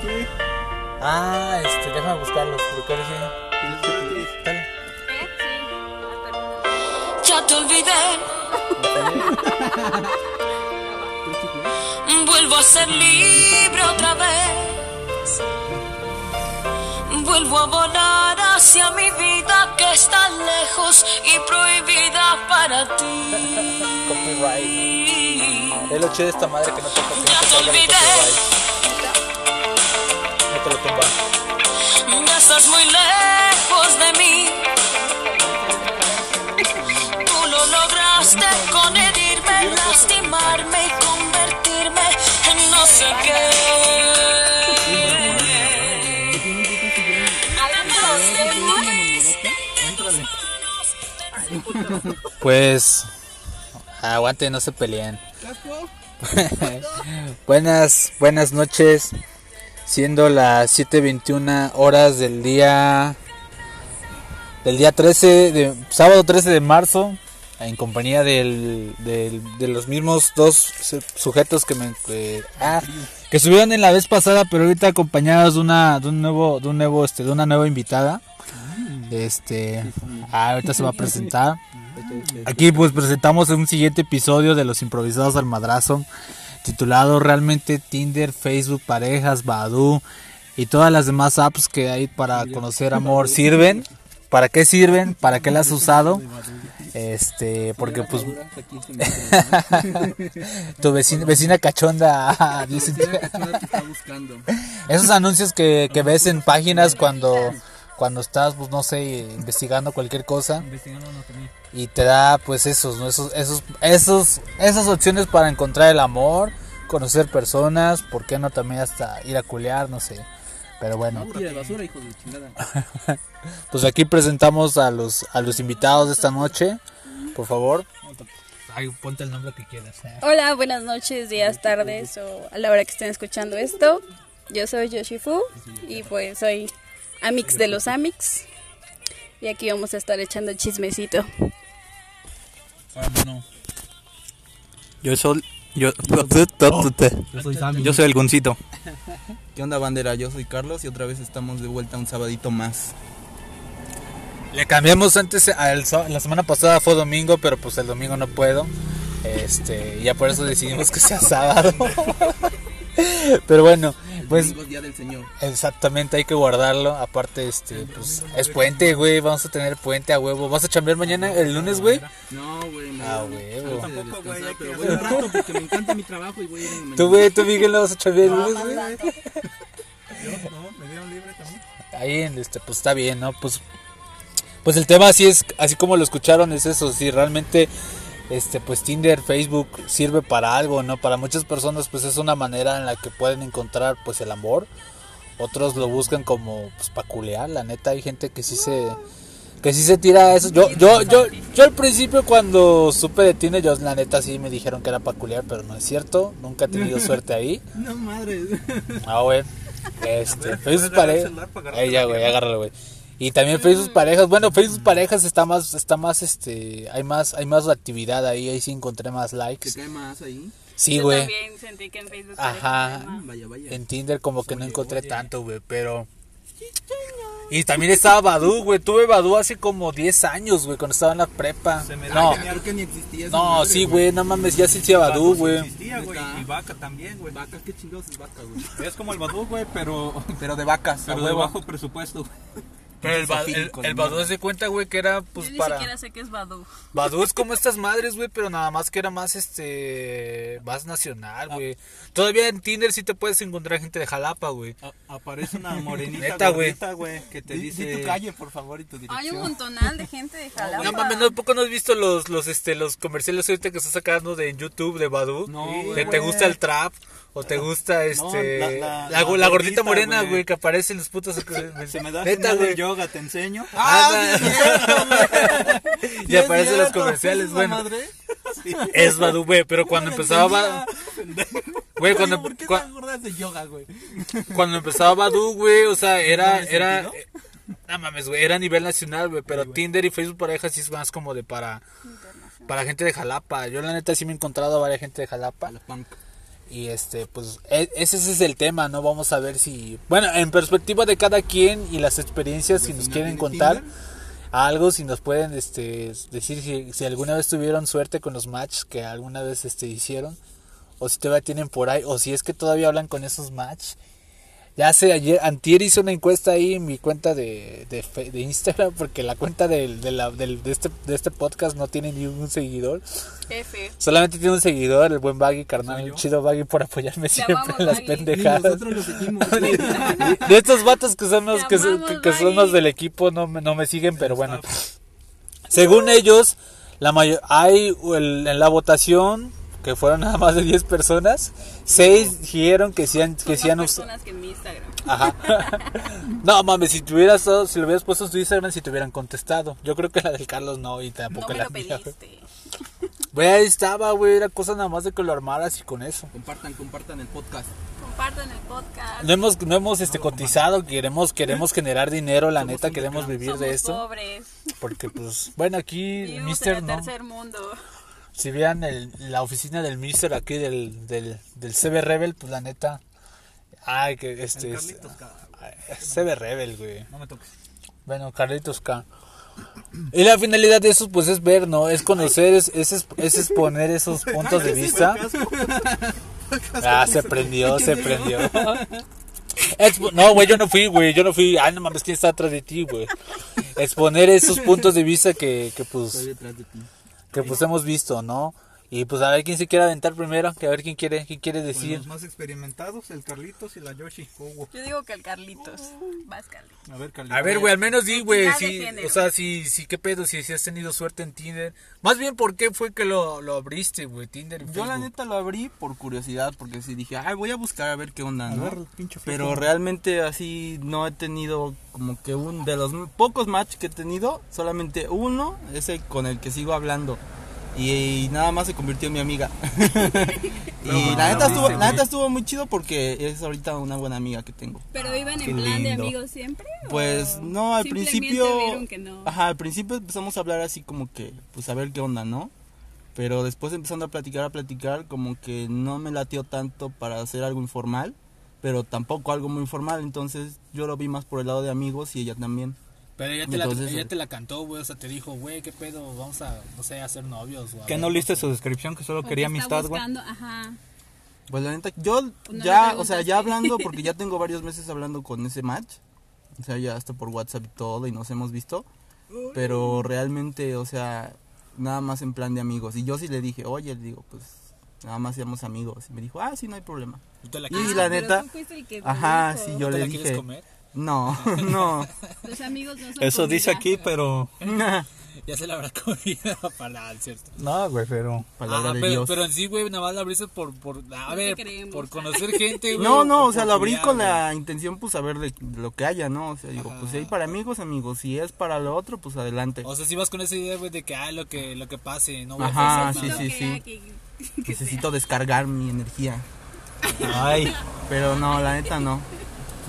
qué? Ah, este, déjame buscarlos. Porque ahora sí. Dale. Ya te olvidé. Vuelvo a ser libre otra vez. Vuelvo a volar hacia mi vida que está lejos y prohibida para ti. Copyright. Es lo chido de esta madre que no te Ya te olvidé. Te lo tumba. Ya estás muy lejos de mí. Tú lo lograste con herirme, lastimarme y convertirme en no sé qué. Pues. Aguante, no se peleen. buenas, buenas noches. Siendo las 7:21 horas del día. Del día 13 de. Sábado 13 de marzo. En compañía del, de los mismos dos su- sujetos que me. que- ah, subieron en la vez pasada, pero ahorita acompañados de una. de un nuevo. de un nuevo. este. de una nueva invitada. Este. ah, ahorita se va a presentar. Aquí pues presentamos un siguiente episodio de los improvisados al madrazo, titulado realmente Tinder, Facebook, parejas, Badoo y todas las demás apps que hay para conocer amor sirven. ¿Para qué sirven? ¿Para qué las has usado? Este, porque pues tu vecina, vecina cachonda dice- esos anuncios que, que ves en páginas cuando cuando estás pues no sé investigando cualquier cosa y te da pues esos ¿no? esos esos esos esas opciones para encontrar el amor conocer personas por qué no también hasta ir a culear no sé pero bueno de basura, hijo de chingada. pues aquí presentamos a los a los invitados de esta noche por favor Ay, ponte el nombre que quieras eh. Hola, buenas noches, días, tardes o a la hora que estén escuchando esto. Yo soy Yoshifu y pues soy Amix de los Amix. Y aquí vamos a estar echando chismecito. Yo soy. Yo, Yo soy Sammy. yo soy el Goncito. ¿Qué onda, bandera? Yo soy Carlos y otra vez estamos de vuelta un sabadito más. Le cambiamos antes, la semana pasada fue domingo, pero pues el domingo no puedo. Este, ya por eso decidimos que sea sábado. pero bueno, pues día del Señor. exactamente hay que guardarlo. Aparte, este, pues es puente, güey. Vamos a tener puente a huevo. ¿Vas a chambear mañana, el lunes, güey? No, güey. me- Ah, huevo. De descansar, pero voy un rato porque me encanta mi trabajo y voy a ir en la Tú, güey, tú, Miguel, ¿no vas a chambear el lunes, güey? No, me dieron libre también. Ahí, en este, pues está bien, ¿no? Pues, pues el tema así es, así como lo escucharon, es eso, si realmente, este, pues Tinder, Facebook sirve para algo, ¿no? Para muchas personas, pues es una manera en la que pueden encontrar, pues el amor. Otros lo buscan como, pues, para culear, la neta, hay gente que sí se, que sí se tira a eso. Yo, yo, yo, yo al principio cuando supe de Tinder, yo la neta sí me dijeron que era para culear, pero no es cierto, nunca he tenido suerte ahí. No, madre. Ah, güey. Este, Facebook parejas. Ahí ya, güey, agárralo, güey. Y también Facebook parejas. Bueno, Facebook parejas está más, está más, este, hay más, hay más actividad ahí. Ahí sí encontré más ¿Te likes. cae más ahí? Sí, Yo güey. también sentí que en Facebook Ajá. Vaya, vaya. En Tinder como que no encontré tanto, güey, pero... Y también estaba Badu, güey. Tuve Badu hace como 10 años, güey, cuando estaba en la prepa. No, Creo que ni existía no, madre, sí, güey, no mames, ya hacía Badu, güey. Existía, güey, y vaca también, güey. Vaca, qué chingados es vaca, güey. Es como el Badoo, güey, pero, Pero de vacas, pero de bajo presupuesto. Pero el, Badu- el, el. Badu se cuenta, güey, que era pues Yo ni para... siquiera sé qué es Badu. Badu es como estas madres, güey, pero nada más que era más, este, más nacional, güey. Todavía en Tinder sí te puedes encontrar gente de Jalapa, güey. Aparece una morenita Neta, güey. que te Di, di dice... tu calle, por favor, y tu Hay un dirección. montonal de gente de Jalapa. No mames, ¿no, poco no has visto los, los, este, los comerciales ahorita que está sacando de en YouTube de Badu? No, que güey. te gusta el trap o te gusta, este, la- la, la- go- la la gordita gordita, morena, güey. que aparece en los putos. Se me da Neta, güey. yoga, te enseño. Ah, y aparece en los comerciales, bueno. madre? Es Badu, güey, pero cuando empezaba Badu, güey, cuando, ¿Por qué cua- te acuerdas de yoga, güey? cuando empezaba Badu, güey, o sea, era, era, eh, no mames, güey, era a nivel nacional, güey, pero Tinder y Facebook parejas sí es más como de para, para gente de Jalapa. Yo la neta sí me he encontrado a varias gente de Jalapa. La punk. Y este, pues e- ese, ese es el tema, ¿no? Vamos a ver si, bueno, en perspectiva de cada quien y las experiencias, si nos quieren contar algo, si nos pueden este, decir si, si alguna vez tuvieron suerte con los matches que alguna vez este, hicieron, o si todavía tienen por ahí, o si es que todavía hablan con esos match. Ya sé, ayer, antier hice una encuesta ahí en mi cuenta de, de, fe- de Instagram, porque la cuenta del, de, la- del- de, este, de este podcast no tiene ni un seguidor. F. Solamente tiene un seguidor, el buen Baggy, carnal, el chido Baggy por apoyarme siempre amamos, en las Baggy. Pendejadas. nosotros lo seguimos. De estos vatos que son los Te que, son- amamos, que- que son Baggy. los del equipo no me, no me siguen, pero bueno. Según ellos, la mayor, hay el- en la votación que fueron nada más de 10 personas, 6 dijeron que sí han, que usado. personas que en mi Instagram. Aja. no mames, si tuvieras todo- si lo hubieras puesto en tu Instagram, si te hubieran contestado. Yo creo que la del Carlos no, y No tampoco me la lo mía. pediste. Güey, ahí estaba, güey, era cosa nada más de que lo armaras y con eso. Compartan, compartan el podcast. Compartan el podcast. No hemos, no hemos este cotizado, queremos, queremos generar dinero, la neta, queremos vivir Somos de esto. pobres. Porque pues, bueno, aquí Mister en no. tercer mundo. Si vean el- la oficina del Mister aquí del, del, del CB Rebel, pues la neta. Ay, que este es. ay, CB Rebel, güey. No me toques. Bueno, Carlitos K. Y la finalidad de eso, pues es ver, ¿no? Es conocer, es, es, es- es exponer esos puntos de vista. Ah, se prendió, se prendió. Expo- no, güey, yo no fui, güey, yo no fui. Ay, no mames, ¿quién está atrás de ti, güey? Exponer esos puntos de vista que, que pues, Estoy detrás de ti. Que pues hemos visto, ¿no? Y pues a ver quién se quiere aventar primero, que a ver quién quiere, quién quiere Pues decir. los más experimentados, el Carlitos y la Yoshi. Yo digo que el Carlitos. Vas, Carlitos. A ver, Carlitos. A ver, güey, al menos di, güey, sí, o sea, sí, sí, qué pedo, si, si has tenido suerte en Tinder. Más bien, ¿por qué fue que lo, lo abriste, güey, Tinder y Yo la neta lo abrí por curiosidad, porque sí dije, ay, voy a buscar a ver qué onda, A ¿no? ver, pinche Pero realmente así no he tenido como que un de los pocos match que he tenido, solamente uno, ese con el que sigo hablando. Y, nada más se convirtió en mi amiga. y la neta estuvo, la neta estuvo muy chido porque es ahorita una buena amiga que tengo. ¿Pero iban Qué en plan de lindo. amigos siempre? Pues o no, al principio. que no? Ajá, al principio empezamos a hablar así como que, pues a ver qué onda, ¿no? Pero después empezando a platicar, a platicar, como que no me latió tanto para hacer algo informal, pero tampoco algo muy formal, entonces yo lo vi más por el lado de amigos y ella también. Pero ella te, la, Entonces, ella eh. te la cantó, güey, o sea, te dijo, güey, qué pedo, vamos a, no sé, a ser novios. O a ¿Qué ver, no leíste su descripción que solo quería que amistad, güey? Ajá. Pues la neta, yo no le ya, o sea, ya hablando, porque ya tengo varios meses hablando con ese match, o sea, ya hasta por WhatsApp y todo, y nos hemos visto, pero realmente, o sea, nada más en plan de amigos. Y yo sí le dije, oye, le digo, pues nada más seamos amigos. Y me dijo, ah, sí, no hay problema. ¿Tú te la Y la Ah, neta- tú fuiste el que Ajá, sí, yo ¿tú te le la quieres dije, comer? No, no. Los amigos no son Eso dice aquí, pero... Ya se la habrá comido para cierto. No, güey, pero... Palabra de pero, Dios. pero en sí, güey, nada más la abriste por, por, a No ver, por conocer gente, güey. No, no, o sea, lo abrí con güey. la intención, pues, saber de de lo que haya, ¿no? O sea, digo, pues, si hay para amigos, amigos. Si es para lo otro, pues, adelante. O sea, si vas con esa idea, güey, de que, ay, lo que, lo que pase, no voy a Ajá, sí, sí, sí. era que- que Necesito descargar mi energía. Ay, Pero no, la neta no.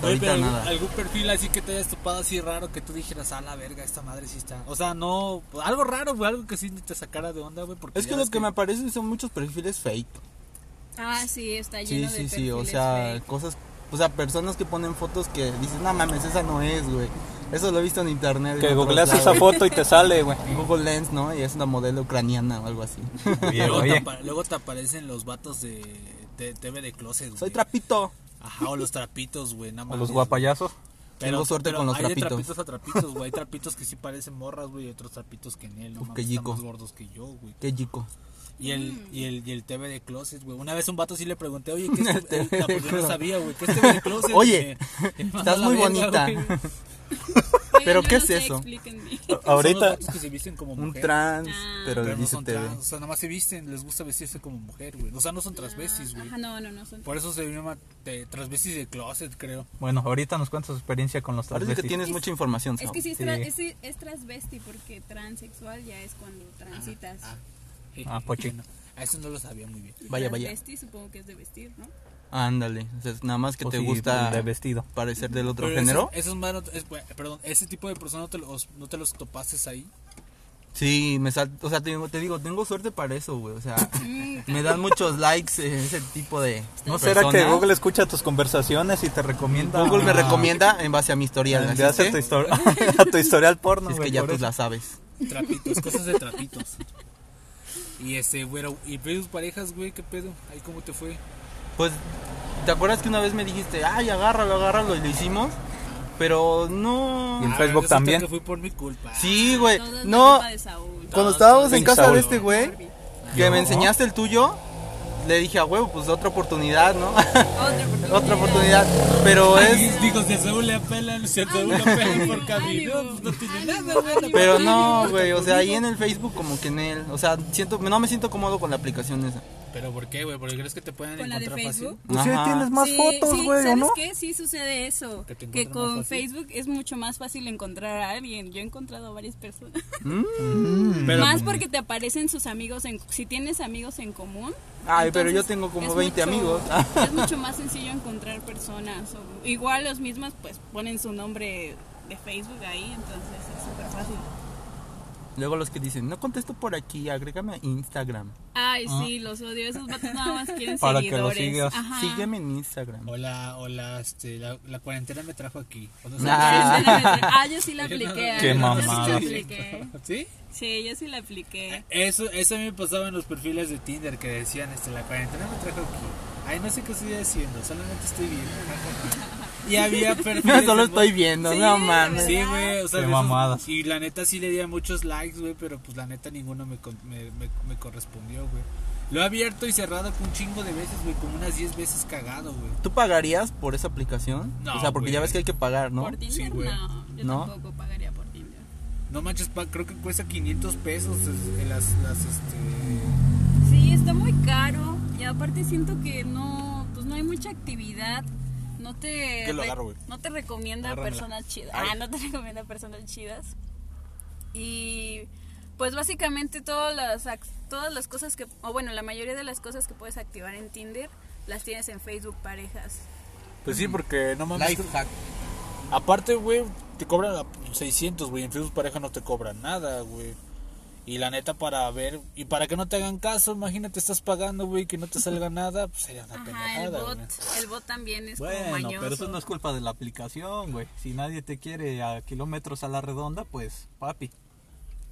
Güey, pero algún, nada. algún perfil así que te hayas topado así raro que tú dijeras, a la verga, esta madre sí está. O sea, no, algo raro, güey, algo que sí te sacara de onda, güey. Porque Es que lo que me aparece son muchos perfiles fake. Ah, sí, está Sí, lleno de sí, sí, perfiles o sea, fake. cosas, o sea, personas que ponen fotos que dices, no mames, esa no es, güey. Eso lo he visto en internet. que googleas lados. esa foto y te sale, güey. Google Lens, ¿no? Y es una modelo ucraniana o algo así. Oye, luego, te oye. apa- luego te aparecen los vatos de, de TV de closet, güey. Soy trapito. Ajá, o los trapitos, güey, nada O los guapayazos. Tengo suerte con los hay trapitos. trapitos a trapitos, güey. Hay trapitos que sí parecen morras, güey, y otros trapitos que en él, no Uf, mames, están más gordos que yo, güey. Qué chico. Y el, y el, y el TV de closet, güey. Una vez un vato sí le pregunté, oye, ¿qué es TV eh, no, pues yo no sabía, güey. ¿Qué es TV de closet? Oye, Me- me mandó Estás muy bonita. ¿Pero qué no es sé, eso? explíquenme. Son los Ahorita, vatos que se visten como Un trans, Ah. pero Pero no son TV. trans, o sea, nada más se visten, les gusta vestirse como mujer, güey. O sea, no son transvestis, güey. Ajá, no, no, no son. Por eso se llama transvestis de closet, creo. bueno, ahorita nos cuentas tu experiencia con los Parece que transvestis. tienes mucha información, Es que sí es, Sí. tra- es, es transvesti porque transexual ya es cuando transitas. Ah, pochino. A eso no lo sabía muy bien. Vaya, vaya. Transvesti supongo que es de vestir, ¿no? Ándale, o sea, nada más que O te si gusta de vestido. parecer del otro Pero género. Esos, esos manos- es- bueno, perdón, ese tipo de personas no te los, no te los topases ahí. Sí, me sal, o sea, te, digo- te digo, tengo suerte para eso, güey. O sea, me dan muchos likes eh, ese tipo de. ¿No será que. Google escucha tus conversaciones y te recomienda? Google me recomienda en base a mi historial. que- tu, histori- a tu historial porno. si es güey, que ya tú la sabes. Trapitos, cosas de trapitos. Y este, güero, ¿y tus parejas, güey? ¿Qué pedo? ¿Ahí cómo te fue? Pues, ¿te acuerdas que una vez me dijiste, ay, agárralo, agárralo? Y lo hicimos. Pero no. Y en Ah, Facebook también. que fue por mi culpa. Sí, güey. No. culpa de Saúl. Cuando estábamos en casa de este güey, que me enseñaste el tuyo, le dije a huevo, pues otra oportunidad, ¿no? Otra oportunidad. otra oportunidad. Pero es. Digo, si a Saúl le apelan, si a Saúl le apelan por camino, pues no tiene nada, güey. Pero no, güey, o sea, ahí en el Facebook como que en él, o sea, siento, no me siento cómodo con la aplicación esa. ¿Pero por qué, güey? ¿Porque crees que te pueden ¿Con la de encontrar fácil? Facebook? Pues sí, tienes más Sí, fotos, sí, güey, ¿o ¿sabes no? qué? Sí sucede eso. Que con. Facebook es mucho más fácil encontrar a alguien. Yo he encontrado a varias personas. Pero, más porque te aparecen sus amigos en... Si tienes amigos en común... Ay, pero yo tengo como es 20 mucho- amigos. es mucho más sencillo encontrar personas. o- igual los mismos pues ponen su nombre de Facebook ahí, entonces es súper fácil. Luego los que dicen, no contesto por aquí, agrégame a Instagram. Ay, sí, los odio. Esos vatos nada más quieren Para que los seguidores. sigas. Ajá. Sígueme en Instagram. o la, o la, este, la, la cuarentena me trajo aquí. Nah. Ah, yo sí la apliqué. Qué yo sí mamada. apliqué. ¿Sí? Sí, yo sí la apliqué. Eso, eso a mí me pasaba en los perfiles de Tinder que decían, este, la cuarentena me trajo aquí. Ay, no sé qué estoy haciendo, solamente estoy viendo. Y había perfiles. Solo estoy viendo, Sí, no mames. Sí, güey, o sea, Qué de esos- mamadas. Y la neta sí le di a muchos likes, güey, pero pues la neta ninguno me, con- me, me, me correspondió, güey. Lo he abierto y cerrado un chingo de veces, güey, como unas 10 veces cagado, güey. ¿Tú pagarías por esa aplicación? No, o sea, porque ya ves que hay que pagar, ¿no? ¿Por Tinder? Sí, güey. no, yo ¿No? tampoco pagaría por Tinder. No manches, pa, creo que cuesta 500 pesos es- las, las, este... Sí, está muy caro y aparte siento que no, pues no hay mucha actividad. No te, lo agarro, güey. no te recomienda Agárramela. personas chidas. Ay. Ah, no te recomienda personas chidas. Y pues básicamente todas las ac- todas las cosas que o bueno, la mayoría de las cosas que puedes activar en Tinder las tienes en Facebook parejas. Pues sí, porque no mames. Life hack. Aparte, güey, te cobran a 600, güey. En Facebook pareja no te cobran nada, güey. Y la neta, para ver, y para que no te hagan caso, imagínate, estás pagando, güey, que no te salga nada, pues sería una Ajá, el bot, güey. el bot también es como Bueno, mañoso. pero eso no es culpa de la aplicación, güey. Si nadie te quiere a kilómetros a la redonda, pues, papi.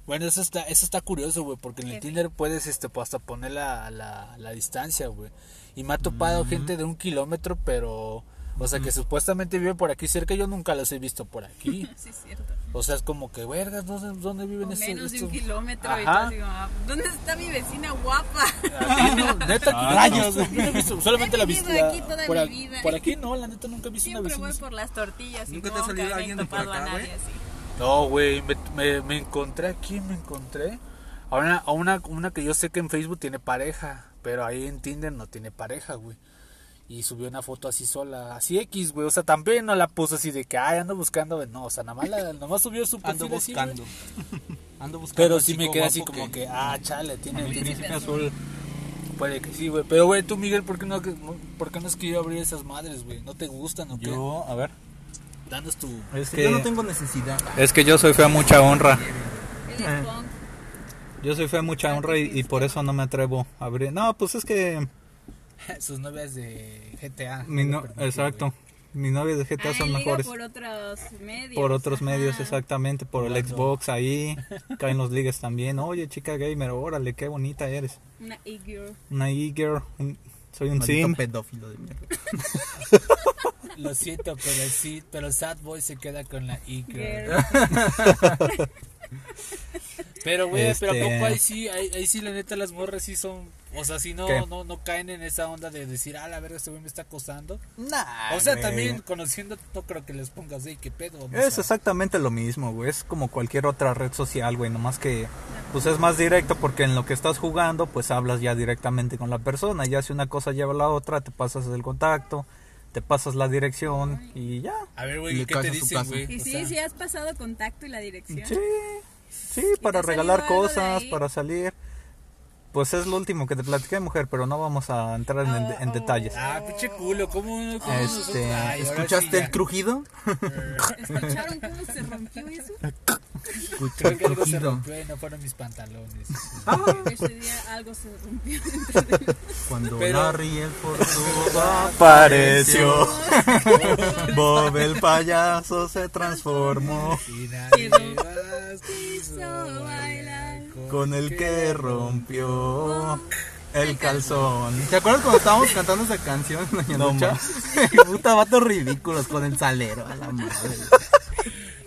Bueno, eso está, eso está curioso, güey, porque en el. Tinder puedes este, pues, hasta poner la, la, la distancia, güey. Y me ha topado gente de un kilómetro, pero, o sea, que supuestamente vive por aquí cerca, yo nunca los he visto por aquí. Sí, es cierto. O sea, es como que, vergas, ¿dónde, dónde viven O estos? menos de un kilómetro y Ajá. así como, ah, ¿dónde está mi vecina guapa? No, neta, Ah, rayos. Yo no he visto, solamente He la vista. aquí toda por, mi vida. por aquí no, la neta nunca he visto Siempre una voy vecina. por las tortillas y ¿Nunca te ha salido alguien de por acá, a nadie güey? así. No, güey, me, me, me encontré aquí, me encontré. A una, a una, una que yo sé que en Facebook tiene pareja, pero ahí en Tinder no tiene pareja, güey. Y subió una foto así sola, así X, güey. O sea, también no la puso así de que, ay, ando buscando. güey. No, o sea, nada más, la- nada más subió su perfil Ando así, güey. buscando. Ando buscando. Pero al sí me chico quedé así guapo como que, ah, chale, tiene tiene- príncipe azul. Puede que sí, güey. Pero, güey, tú, Miguel, ¿por qué no, por qué no has querido abrir esas madres, güey? ¿No te gustan o qué? Yo, a ver. Danos tu... Es Yo no tengo necesidad. es que yo soy fea mucha honra. Punk. Yo soy fea mucha honra y, y por eso no me atrevo a abrir. No, pues es que Sus novias de GTA. mi no exacto. Mis novias de GTA Ah, son mejores. por otros medios. Por otros ajá. medios, exactamente. Por el Xbox ahí. Caen los ligues también. Oye, chica gamer, órale, qué bonita eres. Una e-girl. Una e-girl. un- Soy un Maldito sim. pedófilo de mierda. Lo siento, pero sí, pero Sad Boy se queda con la e-girl. Pero, güey, pero ¿a Este- poco ahí sí, ahí, ahí sí, la neta, las morras sí son... O sea, si no, ¿Qué? no, no caen en esa onda de decir, ah, la verga, este güey me está acosando. Nah, O sea, también conociendo, no creo que les pongas, de qué pedo. Es a- exactamente lo mismo, güey. Es como cualquier otra red social, güey. Nomás que, pues es más directo porque en lo que estás jugando, pues hablas ya directamente con la persona. Ya si una cosa lleva a la otra, te pasas el contacto, te pasas la dirección y ya. A ver, güey, ¿qué te dicen, güey? Y O sí, sea, sí has pasado contacto y la dirección. Sí, sí, ¿Y para regalar cosas, para salir. Pues es lo último que te platiqué, mujer, pero no vamos a entrar en, en Oh, detalles. Ah, pinche culo, ¿cómo, cómo Este, Ay, sí ¿Escuchaste el crujido? ¿Escucharon cómo se rompió eso? Creo que algo se Crujido. rompió y no fueron mis pantalones. Ese día algo se rompió dentro de Cuando Pero- Larry el forzudo Apareció. Bob el payaso se transformó Y nadie más quiso Quiso bailar con el que rompió el calzón. ¿Te acuerdas cuando estábamos cantando esa canción, doña No Lucha? Puta vatos ridículos con el salero a la madre.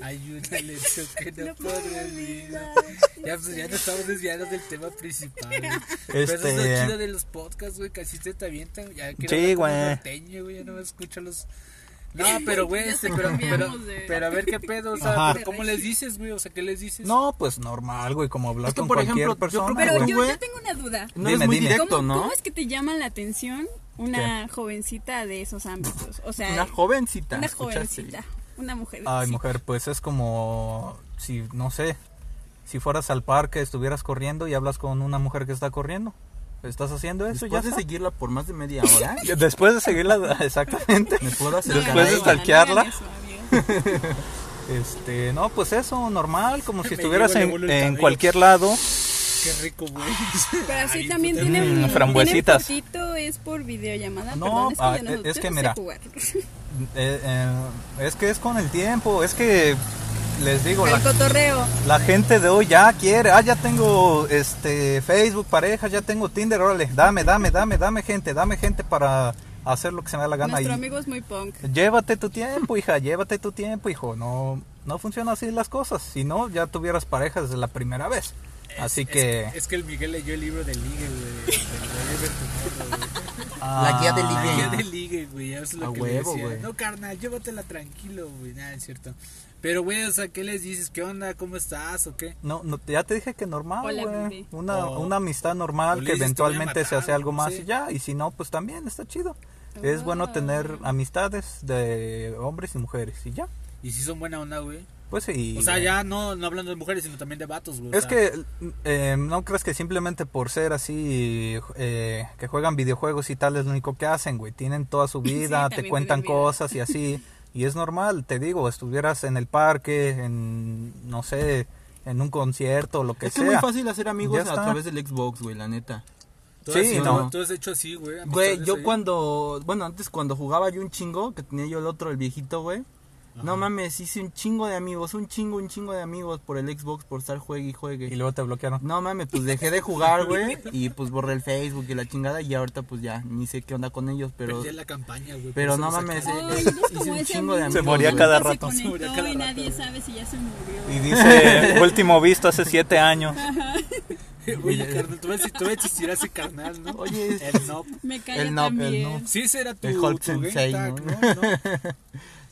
Hay una lección que no podré olvidar. Ya, pues, ya nos estamos desviando del tema principal. güey. Pero eso es Este- lo chido de los podcasts, güey. Casi te avientan. Ya quiero Sí, güey. norteño, güey. Ya no me escucho los. No, pero güey, este, te pero, pero, cambiamos de- pero a ver qué pedo, o sea, Ajá. pero ¿cómo les dices, güey? O sea, ¿qué les dices? No, pues normal, güey, como hablar Es que, con por cualquier ejemplo, persona. Pero yo, tengo una duda. No Dime, es muy dime. directo, ¿Cómo, ¿no? cómo es que te llama la atención una jovencita de esos ámbitos? O sea, Una jovencita. una ¿escuchaste? jovencita, una mujer. Ay, sí. mujer, pues es como si, no sé, si fueras al parque, estuvieras corriendo y hablas con una mujer que está corriendo. ¿Estás haciendo eso? Después ya de seguirla por más de media hora, Después de seguirla, exactamente. me puedo Después de stalkearla. Este, no, pues eso, normal, como si Me estuvieras en, cualquier lado. Qué rico, güey. Pero así Ay, también tienen, Mm, frambuesitas. tienen fotito, es por videollamada. No, Perdón, es que, ah, no, es que no mira. Eh, eh, es que es con el tiempo, es que les digo, la, El cotorreo. la gente de hoy ya quiere, ah, ya tengo este Facebook, pareja, ya tengo Tinder, órale, dame, dame, dame, dame gente, dame gente para hacer lo que se me da la gana. Nuestro Y- amigo es muy punk. Llévate tu tiempo, hija, llévate tu tiempo, hijo. No, no funciona así las cosas. Si no, ya tuvieras pareja desde la primera vez. Así que. Es que el Miguel leyó el libro del ligue, güey. La guía del Ah, ligue. Ya de ligue, güey, eso es lo A que huevo, le decía. No, carnal, llévatela tranquilo, güey, nada, es cierto. Pero, güey, o sea, ¿qué les dices? ¿Qué onda? ¿Cómo estás? ¿O qué? No, no, ya te dije que normal, güey. Una, O- una amistad normal que dices, "Te voy a eventualmente se matar", hace algo más y ya. Y si no, pues también está chido. Es bueno Ah. tener amistades de hombres y mujeres y ya. Y si son buena onda, güey. Pues sí. O sea, ya no, no hablando de mujeres, sino también de vatos, güey. o Es sea, que eh, no crees que simplemente por ser así, eh, que juegan videojuegos y tal es lo único que hacen, güey. Tienen toda su vida, te cuentan vida. cosas y así. y es normal, te digo, estuvieras en el parque, en, no sé, en un concierto o lo que Es que es muy sea. fácil hacer amigos Ya a está. través del Xbox, güey, la neta. tú sí, hecho- no. Tú has hecho así, güey. Güey, yo ahí. cuando, bueno, antes cuando jugaba yo un chingo, que tenía yo el otro, el viejito, güey. No mames, hice un chingo de amigos, un chingo, un chingo de amigos por el Xbox, por estar juegue y juegue. Y luego te bloquearon. No mames, pues dejé de jugar, güey, y pues borré el Facebook y la chingada y ahorita pues ya, ni sé qué onda con ellos, pero... Perdí la campaña, güey. Pero no mames, eh, Ay, hice un chingo de amigo amigos. Se moría cada rato. Se Se moría conectó cada y nadie sabe si ya se murió. Y dice, último visto hace siete años. Oye, carnal, tú ves, tú ves existir a ese carnal, ¿no? Oye, el no. Me El no, el también. no. Sí, ese era tu, El Hulk tu game Sensei, tag, ¿no? ¿no? ¿no?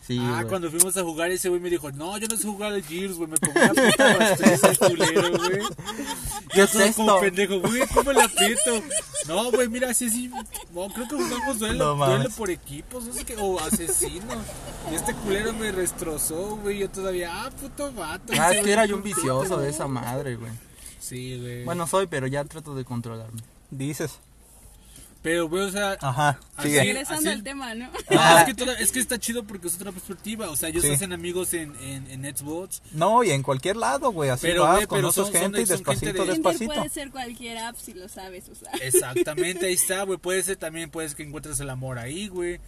Sí, ah, cuando fuimos a jugar, ese güey me dijo, no, yo no sé jugar al Gears, güey, me pongo una puta culero, güey. ¿Qué es Todo esto? como pendejo, güey, ¿cómo le aprieto? No, güey, mira, así, sí, no, creo que jugamos duelo, No duelo por equipos, no sé qué, o asesinos. Y este culero me destrozó, güey, yo todavía, ah, puto vato. Ah, es que era yo un vicioso de esa madre, güey. Sí, güey. Bueno, soy, pero ya trato de controlarme. Dices. Pero, güey, o sea, Ajá, Así- sigue. Regresando así- al tema, ¿no? no, es, que toda- es que está chido porque es otra perspectiva, o sea, ellos Sí. se hacen amigos en, en, en Xbox, No, y en cualquier lado, güey. Así Pero, vas, pero son- son gente y son gente despacito, de- despacito. puede ser cualquier app si lo sabes usar. Exactamente, ahí está, güey. Puede ser también, puedes que encuentres el amor ahí, güey.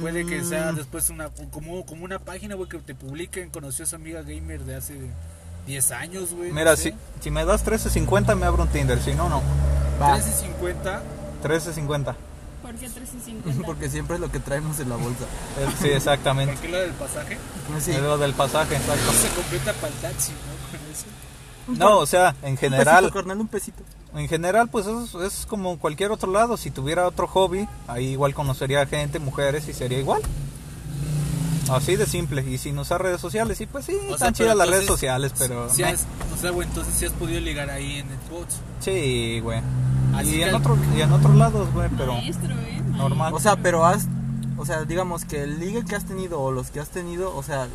Puede que Mm. sea después una como, como una página, güey, que te publiquen. Conoció a su amiga gamer de hace 10 años, güey. Mira, no si, sé. si me das 13.50 me abro un Tinder, si no, no. Va. 13.50. 13.50. ¿Por qué 1350? Porque siempre es lo que traemos en la bolsa. Eh, Sí, exactamente. ¿Por qué lo del pasaje? Sí. Es lo del pasaje, exacto. Se completa para el taxi, ¿no? Con eso. No, o sea, en Un pesito, general, carnal, un pesito. en general, pues es, es como cualquier otro lado. Si tuviera otro hobby, ahí igual conocería gente, mujeres y sería igual. Así de simple. Y sin usar redes sociales, sí, pues sí, O sea, están pero chidas las redes sociales, pero. Si has, o sea, güey, entonces sí has podido ligar ahí en Xbox. Sí, güey. Así Y en, el- otro, y en otros lados, güey, pero Maestro, ¿eh? normal. O sea, pero has, o sea, digamos que el ligue que has tenido o los que has tenido, o sea,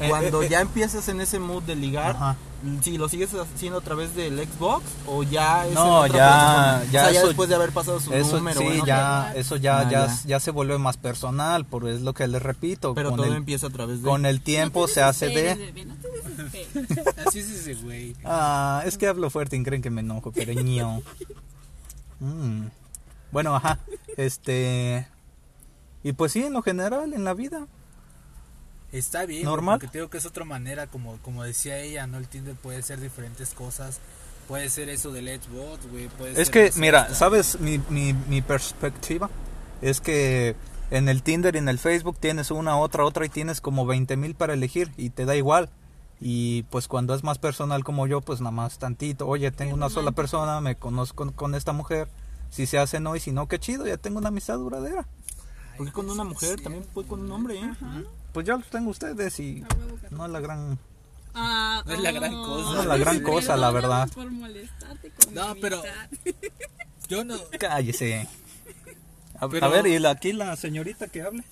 Eh, cuando eh, eh. ya empiezas en ese mood de ligar, Ajá. Si lo sigues haciendo a través del Xbox o ya es en No, otra ya- ya o sea, ya eso- después de haber pasado su Eso número. sí, bueno, ya, eso ya, Ah, ya, ya. ya se vuelve más personal, por es lo que les repito. Pero con todo el, empieza a través de con el tiempo No te se hace de, bebé, no te desesperes. Así es ese güey. Ah, es que hablo fuerte y creen que me enojo, pero ño. Mm. Bueno, ajá. Este. Y pues sí, en lo general, en la vida. Está bien, Normal. Porque te digo que es otra manera, como, como decía ella, ¿no? El Tinder puede ser diferentes cosas. Puede ser eso del Bot, güey. puede Es ser, que, mira, ¿sabes? Mi, mi, mi perspectiva es que en el Tinder y en el Facebook tienes una, otra, otra y tienes como 20 mil para elegir y te da igual. Y pues cuando es más personal como yo, pues nada más tantito. Oye, tengo una sola persona, me conozco con, con esta mujer. Si se hace no y si no, qué chido, ya tengo una amistad duradera. Porque con una mujer también puede con un hombre, ¿eh? Pues ya los tengo ustedes y no es la gran... Ah, No es la gran oh. cosa. No es la gran cosa, la verdad. Por molestarte con No, pero-. Yo no. Cállese. A, Pero- a ver, y la- aquí la señorita que hable.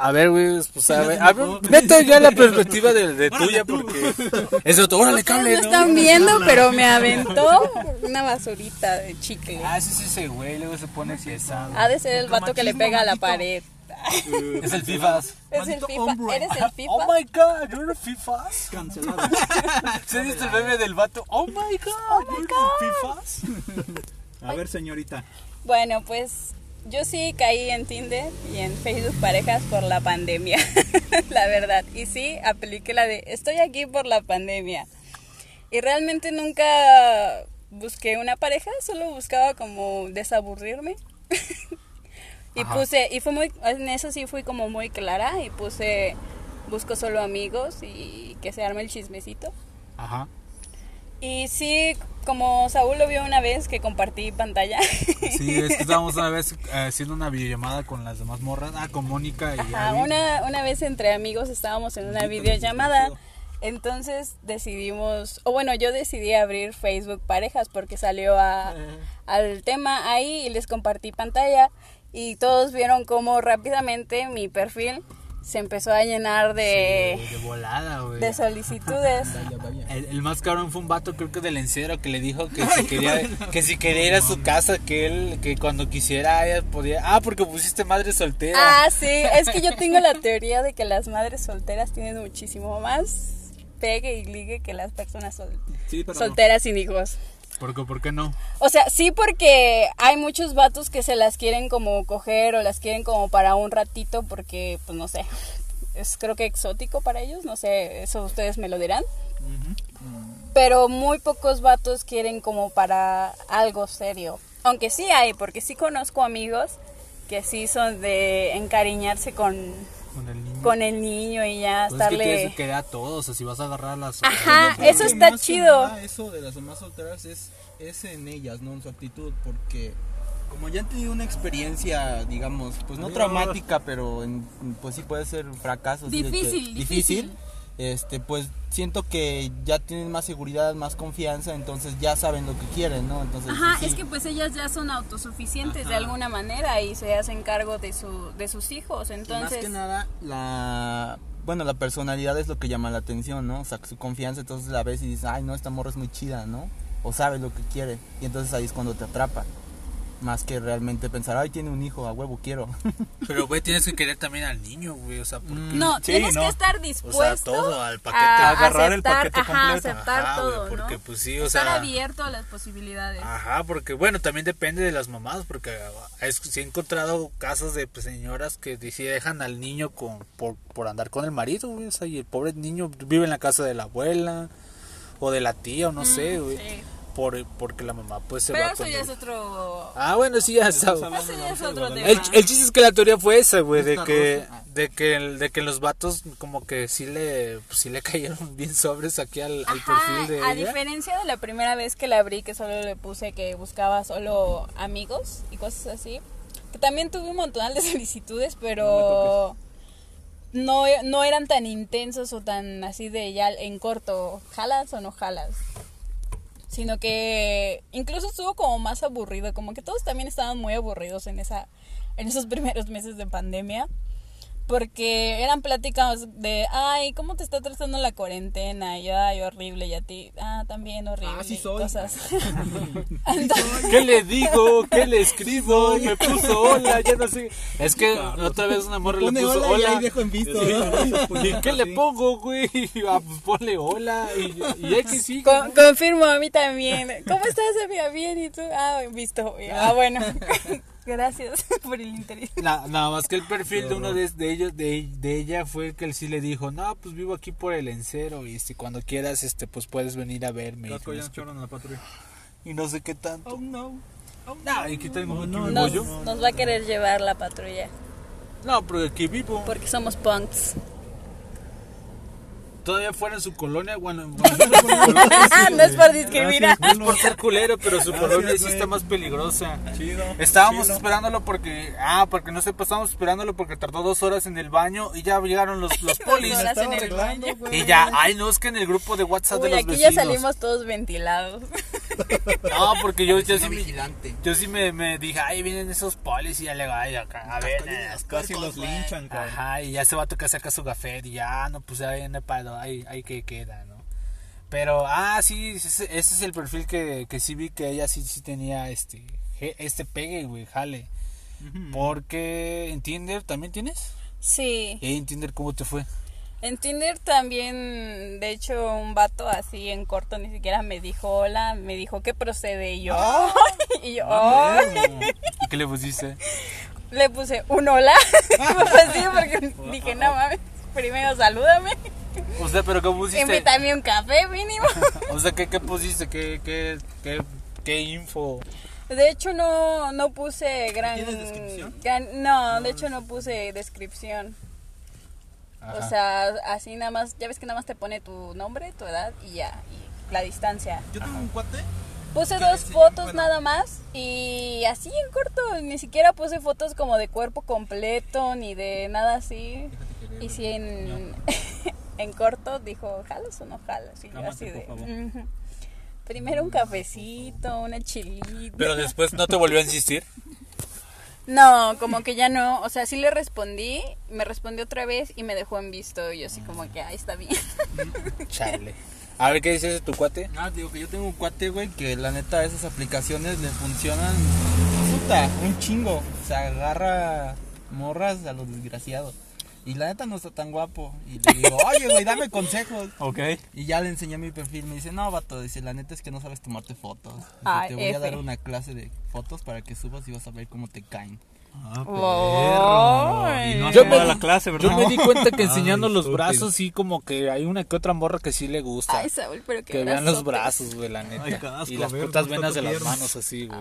A ver, güey, pues a ver, a ver, vete ya la perspectiva de, de tuya porque es otro, órale, Ustedes cable, no ¿no? están viendo, pero me aventó una basurita de chicle. Ah, sí, sí, ese güey, luego se pone pesado. Ha de ser el vato que le pega a la pared. Es el FIFAs. Es el FIFA. ¿Eres el FIFA? Oh my god, you're a FIFAs. Cancelado. ¿Se viste el meme del vato? Oh my god, you're a FIFAs. A ver, señorita. Bueno, pues yo sí caí en Tinder y en Facebook Parejas por la pandemia, la verdad. Y sí, apliqué la de estoy aquí por la pandemia. Y realmente nunca busqué una pareja, solo buscaba como desaburrirme. Y Ajá. puse, y fue muy, en eso sí fui como muy clara y puse, busco solo amigos y que se arme el chismecito. Ajá. Y sí, como Saúl lo vio una vez que compartí pantalla. Sí, es que estábamos una vez eh, haciendo una videollamada con las demás morras, ah, con Mónica y Ajá, Abby. una, una vez entre amigos estábamos en una videollamada. Entonces decidimos, o bueno, yo decidí abrir Facebook Parejas porque salió a- al tema ahí y les compartí pantalla y todos vieron cómo rápidamente mi perfil se empezó a llenar de, de volada, güey. de solicitudes. El, el más cabrón fue un vato, creo que del encero, que le dijo que si quería, que si quería ir a su casa, que él, que cuando quisiera ella podía. Ah, porque pusiste madre soltera. Ah, sí, es que yo tengo la teoría de que las madres solteras tienen muchísimo más pegue y ligue que las personas sol- Sí, solteras sin hijos. ¿Por qué, por qué no? O sea, sí porque hay muchos vatos que se las quieren como coger o las quieren como para un ratito porque, pues no sé, es creo que exótico para ellos, no sé, eso ustedes me lo dirán. Pero muy pocos vatos quieren como para algo serio. Aunque sí hay, porque sí conozco amigos que sí son de encariñarse con, Con el niño. con el niño y ya Pues es que tienes estarle... que querer a todos, o si vas a agarrar a las. Ajá, a las- eso está más chido. nada eso de las mamás solteras es, es en ellas, no en su actitud, porque como ya han tenido una experiencia, digamos, pues no traumática, pero en- pues sí puede ser un fracaso. que- Difícil, difícil. Este, pues siento que ya tienen más seguridad, más confianza, entonces ya saben lo que quieren, ¿no? Entonces, Ajá, sí. es que pues ellas ya son autosuficientes de alguna manera y se hacen cargo de su de sus hijos, Y más entonces que nada, la. Bueno, la personalidad es lo que llama la atención, ¿no? O sea, su confianza, entonces la ves y dices, ay, no, esta morra es muy chida, ¿no? O sabe lo que quiere. Y entonces ahí es cuando te atrapa. Más que realmente pensar, ay, tiene un hijo, a huevo, quiero. Pero, güey, tienes que querer también al niño, güey, o sea, porque. no, sí, tienes no. que estar O dispuesto sea, todo al paquete. a Agarrar el paquete ajá, completo. aceptar Ajá, todo, porque, ¿no? pues, sí, o estar sea- abierto a las posibilidades. Ajá, porque bueno, también depende de las mamás, porque es, sí he encontrado casos de pues, señoras que sí dejan al niño con, por, por andar con el marido, güey, o sea, y el pobre niño vive en la casa de la abuela o de la tía o no sé, güey, Mm, sí. Por, porque la mamá pues se Pero va eso con ya él. es otro Ah, bueno, sí, ya sabes. eso ya es otro tema. El, el chiste es que la teoría fue esa, güey, de que, rosa. de que, el- de que los vatos como que sí le, pues, sí le cayeron bien sobres aquí al, al Ajá, perfil de a ella. diferencia de la primera vez que la abrí, que solo le puse que buscaba solo amigos y cosas así, que también tuve un montón de solicitudes, pero no, no eran tan intensos o tan así de ya en corto, jalas o no jalas. Sino que incluso estuvo como más aburrido, como que todos también estaban muy aburridos en esa en esos primeros meses de pandemia. Porque eran pláticas de, ay, ¿cómo te está tratando la cuarentena? Y yo, ay, horrible, y a ti, ah, también horrible. Ah, sí soy. Cosas. Entonces, ¿Qué le digo? ¿Qué le escribo? Me puso hola, ya no sé. Es que otra vez una morra le puso hola, hola. y ahí dejo en visto. ¿Y qué le pongo, güey? Ah, pues ponle hola. Y, y sí. con- confirmo, a mí también. ¿Cómo estás, amiga? Bien, ¿y tú? Ah, visto. Ah, bueno. Gracias por el interés. Na- nada más que el perfil de uno de, de ellos, de, de ella fue que él sí le dijo, no, pues vivo aquí por el encero y si cuando quieras, este, pues puedes venir a verme. Y, no qué- echaron a la patrulla. y no sé qué tanto. Oh, no. No, y que tengo aquí mi Nos, nos va a querer llevar la patrulla. No, pero aquí vivo. Porque somos punks. Todavía fuera en su colonia, bueno, bueno, no es por discriminar. no es por ser culero, pero su colonia sí está más peligrosa. Chido. Estábamos esperándolo porque, ah, porque no sé, pues estábamos esperándolo porque tardó dos horas en el baño y ya llegaron los, los polis. Horas Estaba en el arreglando, baño. güey. Y ya, ay, no, es que en el grupo de WhatsApp Uy, de los aquí ya salimos todos ventilados. No, porque yo, yo sí, vigilante. yo sí me, me dije, ay, vienen esos polis y ya le va ay, acá, a ver. eh, Casi los linchan. Ajá, y ya se va a tocar saca su café y ya, no, pues ya viene para ahí, ahí que queda, ¿no? Pero, ah, sí, ese, ese es el perfil que, que sí vi que ella sí, sí tenía este, este pegue, güey, jale. Porque en Tinder también tienes. Sí. ¿Y en Tinder cómo te fue? En Tinder también, de hecho, un vato así en corto ni siquiera me dijo hola, me dijo qué procede y yo. y yo, "Ay". ¿Y qué le pusiste? le puse un hola. pues sí, porque dije, no mames, primero salúdame, O sea, pero ¿cómo pusiste? invítame un café mínimo. O sea, ¿qué, qué pusiste? ¿Qué, qué, qué, qué info? De hecho, no, no puse gran, ¿Tienes descripción? gran- No, de hecho, no puse descripción. O sea, así nada más, ya ves que nada más te pone tu nombre, tu edad y ya, y la distancia. Yo tengo un cuate. Puse dos fotos bueno. nada más y así en corto, ni siquiera puse fotos como de cuerpo completo ni de nada así. Y si en, en corto dijo, ¿jalas o no jalas? Y yo así de... por favor. "Ujú". Primero un cafecito, una chilita. Pero después no te volvió a insistir. No, como que ya no, o sea, sí le respondí, me respondió otra vez y me dejó en visto y yo así como que, ahí está bien. Chale. A ver qué dices de tu cuate. Ah, digo que yo tengo un cuate, güey, que la neta esas aplicaciones le funcionan puta, un chingo. O sea, agarra morras a los desgraciados. Y la neta no está tan guapo. Y le digo, oye, güey, dame consejos. Ok. Y ya le enseñé mi perfil. Me dice, no, vato, dice, la neta es que no sabes tomarte fotos. Dice, Ay, te voy a dar una clase de fotos para que subas y vas a ver cómo te caen. Ah, Oh. perro. Y no Ay. Yo me- la clase, ¿verdad? Yo me di cuenta que Ay, enseñando los estúpido. brazos sí como que hay una que otra morra que sí le gusta. Ay, Saúl, pero que vean los brazos, güey, la neta. Ay, qué asco, y las ver, putas venas de las manos así, güey.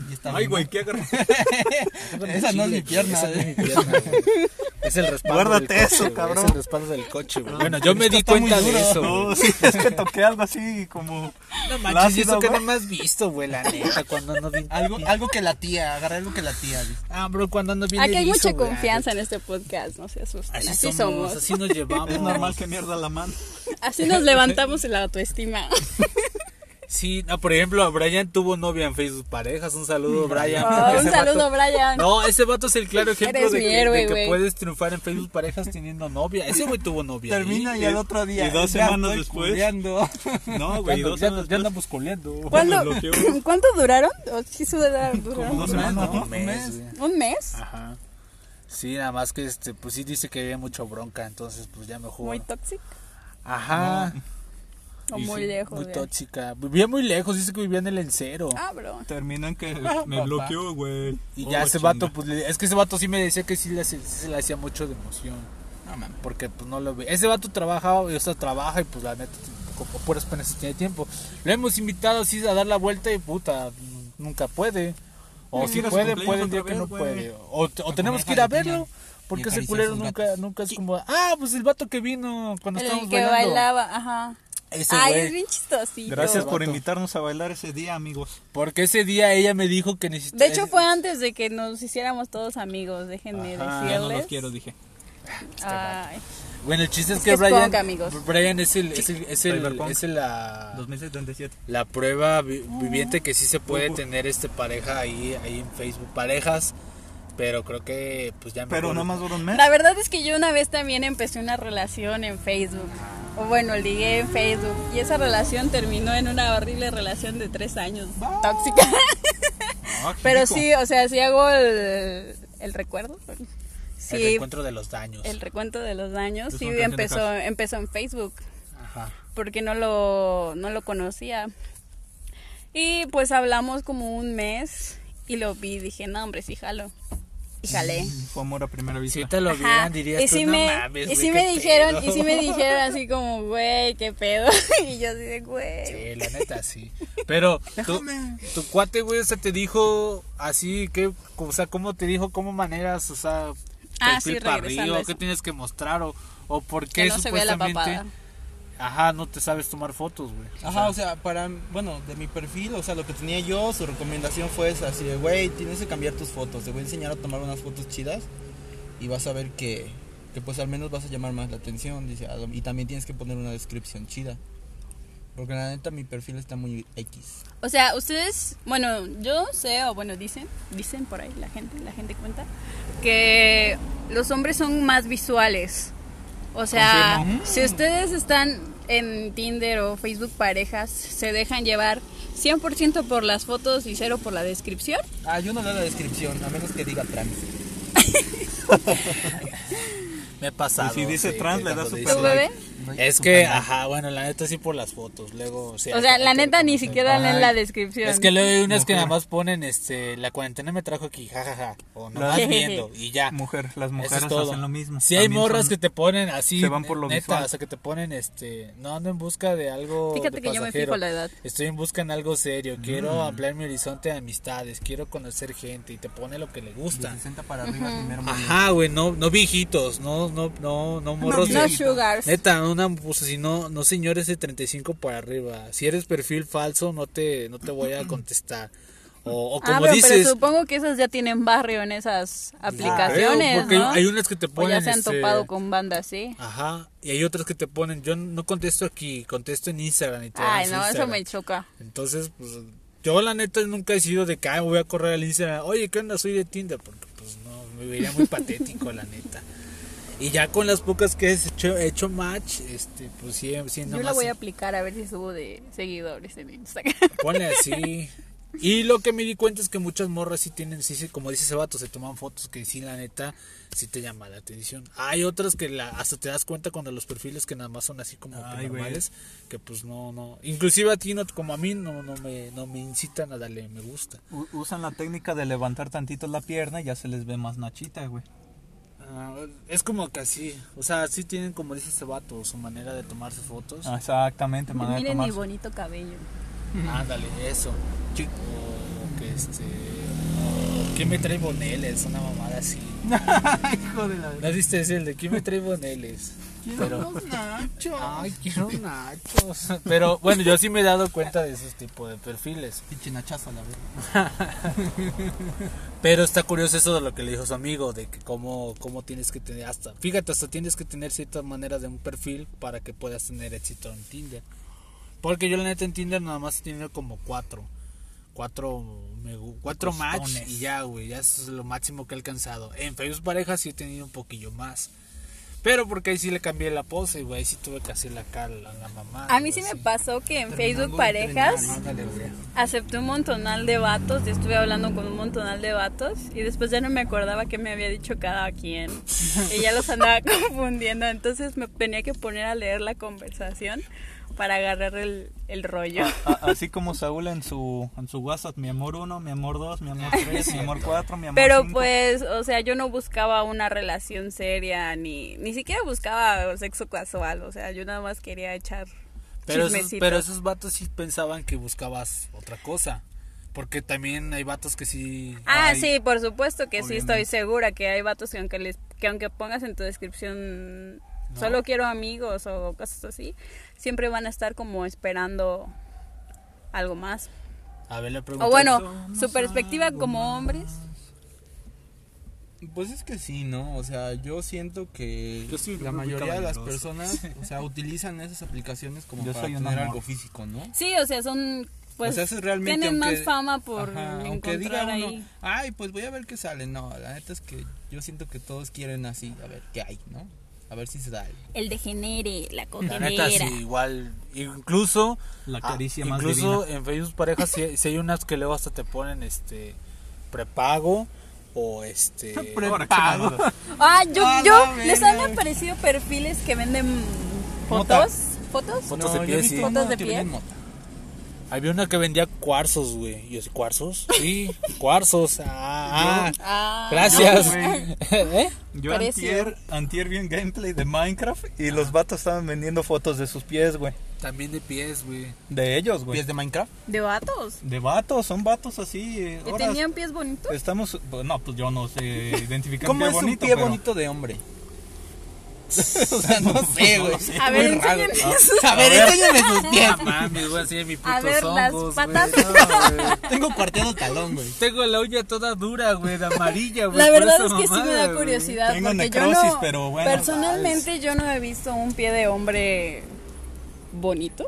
Ay, Y está Ay, bien, güey, qué agarra- Esa no es mi pierna. Esa no es eh. mi pierna, güey. Es el respaldo Guárdate del coche, eso, güey, cabrón. Es el respaldo del coche, güey. Bueno, yo me di cuenta de eso, güey. No, sí, es que toqué algo así como. No manches, eso que no me has visto, güey, la neta, cuando ando bien... Algo, algo que la tía, agarré algo que la tía. Ah, bro, cuando ando bien Aquí hay mucha confianza en este podcast, no se asusten. Así, Así, somos, somos. así nos llevamos. Es normal que mierda la mano. Así nos levantamos en la autoestima. Sí, no, por ejemplo, Brian tuvo novia en Facebook Parejas. Un saludo, Brian. Oh, un saludo, vato- Brian. No, ese vato es el claro ejemplo de que, héroe, de que puedes triunfar en Facebook Parejas teniendo novia. Ese güey tuvo novia. Termina y al otro día. y dos semanas después. culeando. No, güey, Ya, dos semanas ya andamos coleando. ¿Cuándo, Me bloqueó. ¿Cuánto duraron? ¿O sí duraron? duraron? dos semanas, ¿no? Un mes. ¿Un mes? Ajá. Sí, nada más que este, pues sí dice que había mucho bronca, entonces pues ya mejor. ¿Muy tóxico? Ajá. ¿O muy sí, lejos? Muy de- tóxica. Vivía muy lejos, dice que vivía en el encero. Ah, bro. Termina en que me bloqueó, güey. Y Oh, ya ese chinga. vato, pues le- es que ese vato sí me decía que sí le, hace- sí se le hacía mucho de emoción. No mames. Porque pues no lo ve. Ese vato trabajaba, o sea, trabaja y pues la neta, como puras penas tiene tiempo. Lo hemos invitado así a dar la vuelta y puta, nunca puede. O si su puede, cumpleaños puede el día otra que no vez, güey. puede. O, te- o tenemos que ir a verlo. Porque ese acariciar culero sus nunca, gatos. nunca es como, ah, pues el vato que vino cuando El estábamos que bailando. bailaba, ajá. Ese Ay, güey. es bien chistosito. Gracias por invitarnos a bailar ese día, amigos. Porque ese día ella me dijo que necesitaba. De hecho, fue antes de que nos hiciéramos todos amigos, déjenme Ajá. decirles. Ya no los quiero, dije. Ay, Bueno, el chiste es, Es que, que es Brian, punk, amigos. Brian es el, es el, es el, es el- la, 2077. la prueba vi- viviente que sí se puede tener este pareja ahí, ahí en Facebook, parejas, Pero creo que pues ya Pero mejor- no más duró un mes. La verdad es que yo una vez también empecé una relación en Facebook. O bueno, ligué en Facebook. Y esa relación terminó en una horrible relación de tres años. Tóxica. Ah, Pero sí, o sea, sí hago el, el recuerdo. Sí, el encuentro de los daños. el recuento de los daños. Sí, empezó, empezó en Facebook. Ajá. porque no lo, no lo conocía. Y pues hablamos como un mes y lo vi dije, no, hombre, sí jalo. Y jalé. Fue amor a primera vista. Si te lo vieran dirías Y tú, sí no me, mames, y qué me dijeron, pedo". y sí me dijeron así como, güey, qué pedo. Y yo así de, güey. Sí, la neta sí. Pero tu, tu cuate, güey, o sea, te dijo así, que, o sea, ¿cómo te dijo? ¿Cómo maneras, o sea, Ah, perfil sí, para arriba? a ¿o ¿Qué tienes que mostrar? ¿O, o por qué Que no se vea la supuestamente... papada. Ajá, no te sabes tomar fotos, güey. Ajá, o sea, para, bueno, de mi perfil, o sea, lo que tenía yo, su recomendación fue esa, así de, güey, tienes que cambiar tus fotos, te voy a enseñar a tomar unas fotos chidas y vas a ver que, que pues al menos vas a llamar más la atención, dice, "Ah, y también tienes que poner una descripción chida. Porque la neta mi perfil está muy X. O sea, ustedes, bueno, yo sé, o bueno, dicen, dicen por ahí la gente, la gente cuenta, que los hombres son más visuales. O sea, si ustedes están en Tinder o Facebook parejas, se dejan llevar 100% por las fotos y cero por la descripción. Ah, yo no leo la descripción, a menos que diga trans. Me he pasado. Y si dice sí, trans, le cuando super ¿Tu Es que, ajá, bueno, la neta sí por las fotos. Luego, sí, O sea, la que neta ni siquiera leen Ajá. la descripción. Es que luego hay unas que Mujer. nada más ponen, este, la cuarentena me trajo aquí, jajaja, o La- nomás viendo, y ya. Mujer, las mujeres es hacen lo mismo. Si hay También morras son- que te ponen así, se van por lo neta, visual. o sea, que te ponen, este, no ando en busca de algo Fíjate de que yo me fijo la edad. Estoy en busca en algo serio, quiero Mm. ampliar mi horizonte de amistades, quiero conocer gente y te pone lo que le gusta. 60 para arriba, primero Ajá, güey, no, no viejitos, no, no, no, no morros No de- sugars. Neta, una, pues si no, no señores de 35 para arriba. Si eres perfil falso, no te, no te voy a contestar. O, o como ah, pero, dices, pero supongo que esas ya tienen barrio en esas creo, aplicaciones, porque ¿no? hay unas que te o ponen. ya se han este, topado con bandas, sí. Ajá, y hay otras que te ponen, yo no contesto aquí, contesto en Instagram y te Ay, no, eso Instagram. me choca. Entonces, pues, yo la neta nunca he sido de que "Ay, voy a correr al Instagram, oye, ¿qué onda? Soy de Tinder, porque pues no, me vería muy patético, la neta. Y ya con las pocas que he hecho, he hecho match, este, pues sí, sí Yo la voy a aplicar a ver si subo de seguidores en Instagram. Ponle así. Y lo que me di cuenta es que muchas morras sí tienen, sí, sí, como dice ese vato, se toman fotos que sí, la neta, sí te llama la atención. Hay otras que la, hasta te das cuenta cuando los perfiles que nada más son así como que Ay, güey. normales, que pues no, no. Inclusive a ti, no, como a mí, no, no, me, no me incitan a darle me gusta. U- Usan la técnica de levantar tantito la pierna y ya se les ve más nachita, güey. Ah, es como que así, o sea, sí tienen, como dice ese vato, su manera de tomarse fotos. Ah, Exactamente, manera de Miren mi tomarse. bonito cabello. Ándale, eso. O que este. o ¿Quién me trae boneles? Una mamada así. Hijo de la... ¿No viste ese? El de ¿Quién me trae boneles? Pero. Nacho. Ay, quiero nachos. Pero bueno, yo sí me he dado cuenta de esos tipos de perfiles. Pinche nachazo a la verdad. Pero está curioso eso de lo que le dijo su amigo, de que cómo, cómo tienes que tener hasta, fíjate, hasta tienes que tener ciertas maneras de un perfil para que puedas tener éxito en Tinder. Porque yo la neta en Tinder nada más he tenido como cuatro. Cuatro, me cuatro match y ya, güey, ya eso es lo máximo que he alcanzado. En Facebook pareja sí he tenido un poquillo más. Pero porque ahí sí le cambié la pose, güey, ahí sí tuve que hacerle acá a la, la mamá. A mí sí me pasó que en Facebook parejas entrenar, acepté un montonal de vatos y estuve hablando con un montonal de vatos y después ya no me acordaba qué me había dicho cada quien. Y ya los andaba confundiendo entonces me tenía que poner a leer la conversación para agarrar el, el rollo. A- así como Saúl en su, en su WhatsApp, mi amor 1, mi amor 2, mi amor 3, mi amor 4, mi amor Pero 5. pues, o sea, yo no buscaba una relación seria ni ni siquiera buscaba sexo casual, o sea, yo nada más quería echar Pero esos, pero esos vatos sí pensaban que buscabas otra cosa. Porque también hay vatos que sí. Ah, sí, por supuesto que sí estoy segura que hay vatos que aunque les que aunque pongas en tu descripción solo quiero amigos o cosas así, siempre van a estar como esperando algo más. A ver, le pregunto. O bueno, su perspectiva como hombres. Pues es que sí, ¿no? O sea, yo siento que Yo soy la mayoría de las personas, o sea, utilizan esas aplicaciones como Yo para soy tener amor. algo físico, ¿no? Sí, o sea, son Pues o sea, eso es realmente tienen aunque- más fama por Ajá, aunque diga uno, ahí. ay, pues voy a ver qué sale. No, la neta es que yo siento que todos quieren así, a ver qué hay, ¿no? A ver si se da. El degenere, la La neta, sí, igual. Incluso. La ah, caricia más Incluso divina. en Facebook Parejas, si, si hay unas que luego hasta te ponen este. Prepago. O este. Qué mamada. Ah, yo, Ah, yo les han aparecido perfiles que venden Mota. fotos. ¿Fotos? Fotos de pie, sí. Fotos de pie. Había una que vendía cuarzos, güey. Y yo, ¿sí, ¿cuarzos? Sí, cuarzos. Ah, ah. Ah, Gracias. Yo, güey. ¿Eh? Yo antier, antier vi un gameplay de Minecraft y los vatos estaban vendiendo fotos de sus pies, güey. También de pies, güey. De ellos, güey. ¿Pies de Minecraft? de vatos. De vatos, son vatos así. eh, ¿Que tenían pies bonitos? Estamos, pues, no, pues yo no sé identificar ¿Cómo es un pie pero- bonito de hombre? O sea, no sé, güey. A ver, raro. enséñenme A ver, enséñame sus pies. No mames, voy a enseñar mi putos A ver, las patas. güey. No. Tengo cuarteado talón, güey. Tengo la uña toda dura, güey, de amarilla, güey. La verdad es que sí me da curiosidad Tengo porque yo necrosis, no, pero bueno, personalmente yo no he visto un pie de hombre bonito,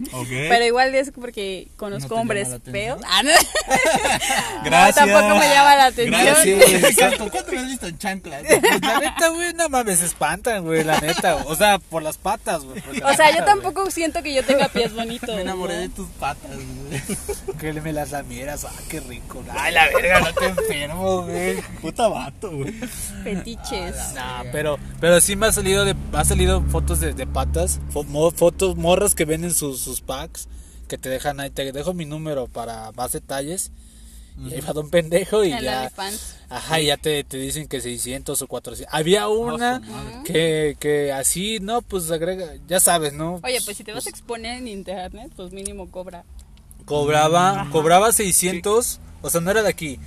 Pero igual es porque conozco ¿No hombres feos. Ah, no. Gracias. No, tampoco me llama la atención. Gracias. Exacto. ¿Cuánto me has visto en chanclas? Pues la neta, güey, no mames, se espantan, güey, la neta. O sea, por las patas, güey. O sea, yo tampoco siento que yo tenga pies bonitos. Me enamoré ¿no? de tus patas, güey. Que me las lamieras, ah, qué rico. Ay, la verga, no te enfermo, güey. Puta vato, güey. Fetiches. Nah, pero, pero sí me ha salido de, ha salido fotos de, de patas, fo- mo- fotos, morras que venden sus, sus packs, que te dejan ahí, te dejo mi número para más detalles. Y ahí va un pendejo y El ya. Ajá, y ya te, te dicen que 600 o 400. Había una que, que así, no, pues agrega, ya sabes, ¿no? Oye, pues si te vas a exponer en internet, pues mínimo cobra. Cobraba, cobraba 600, o sea, no era de aquí.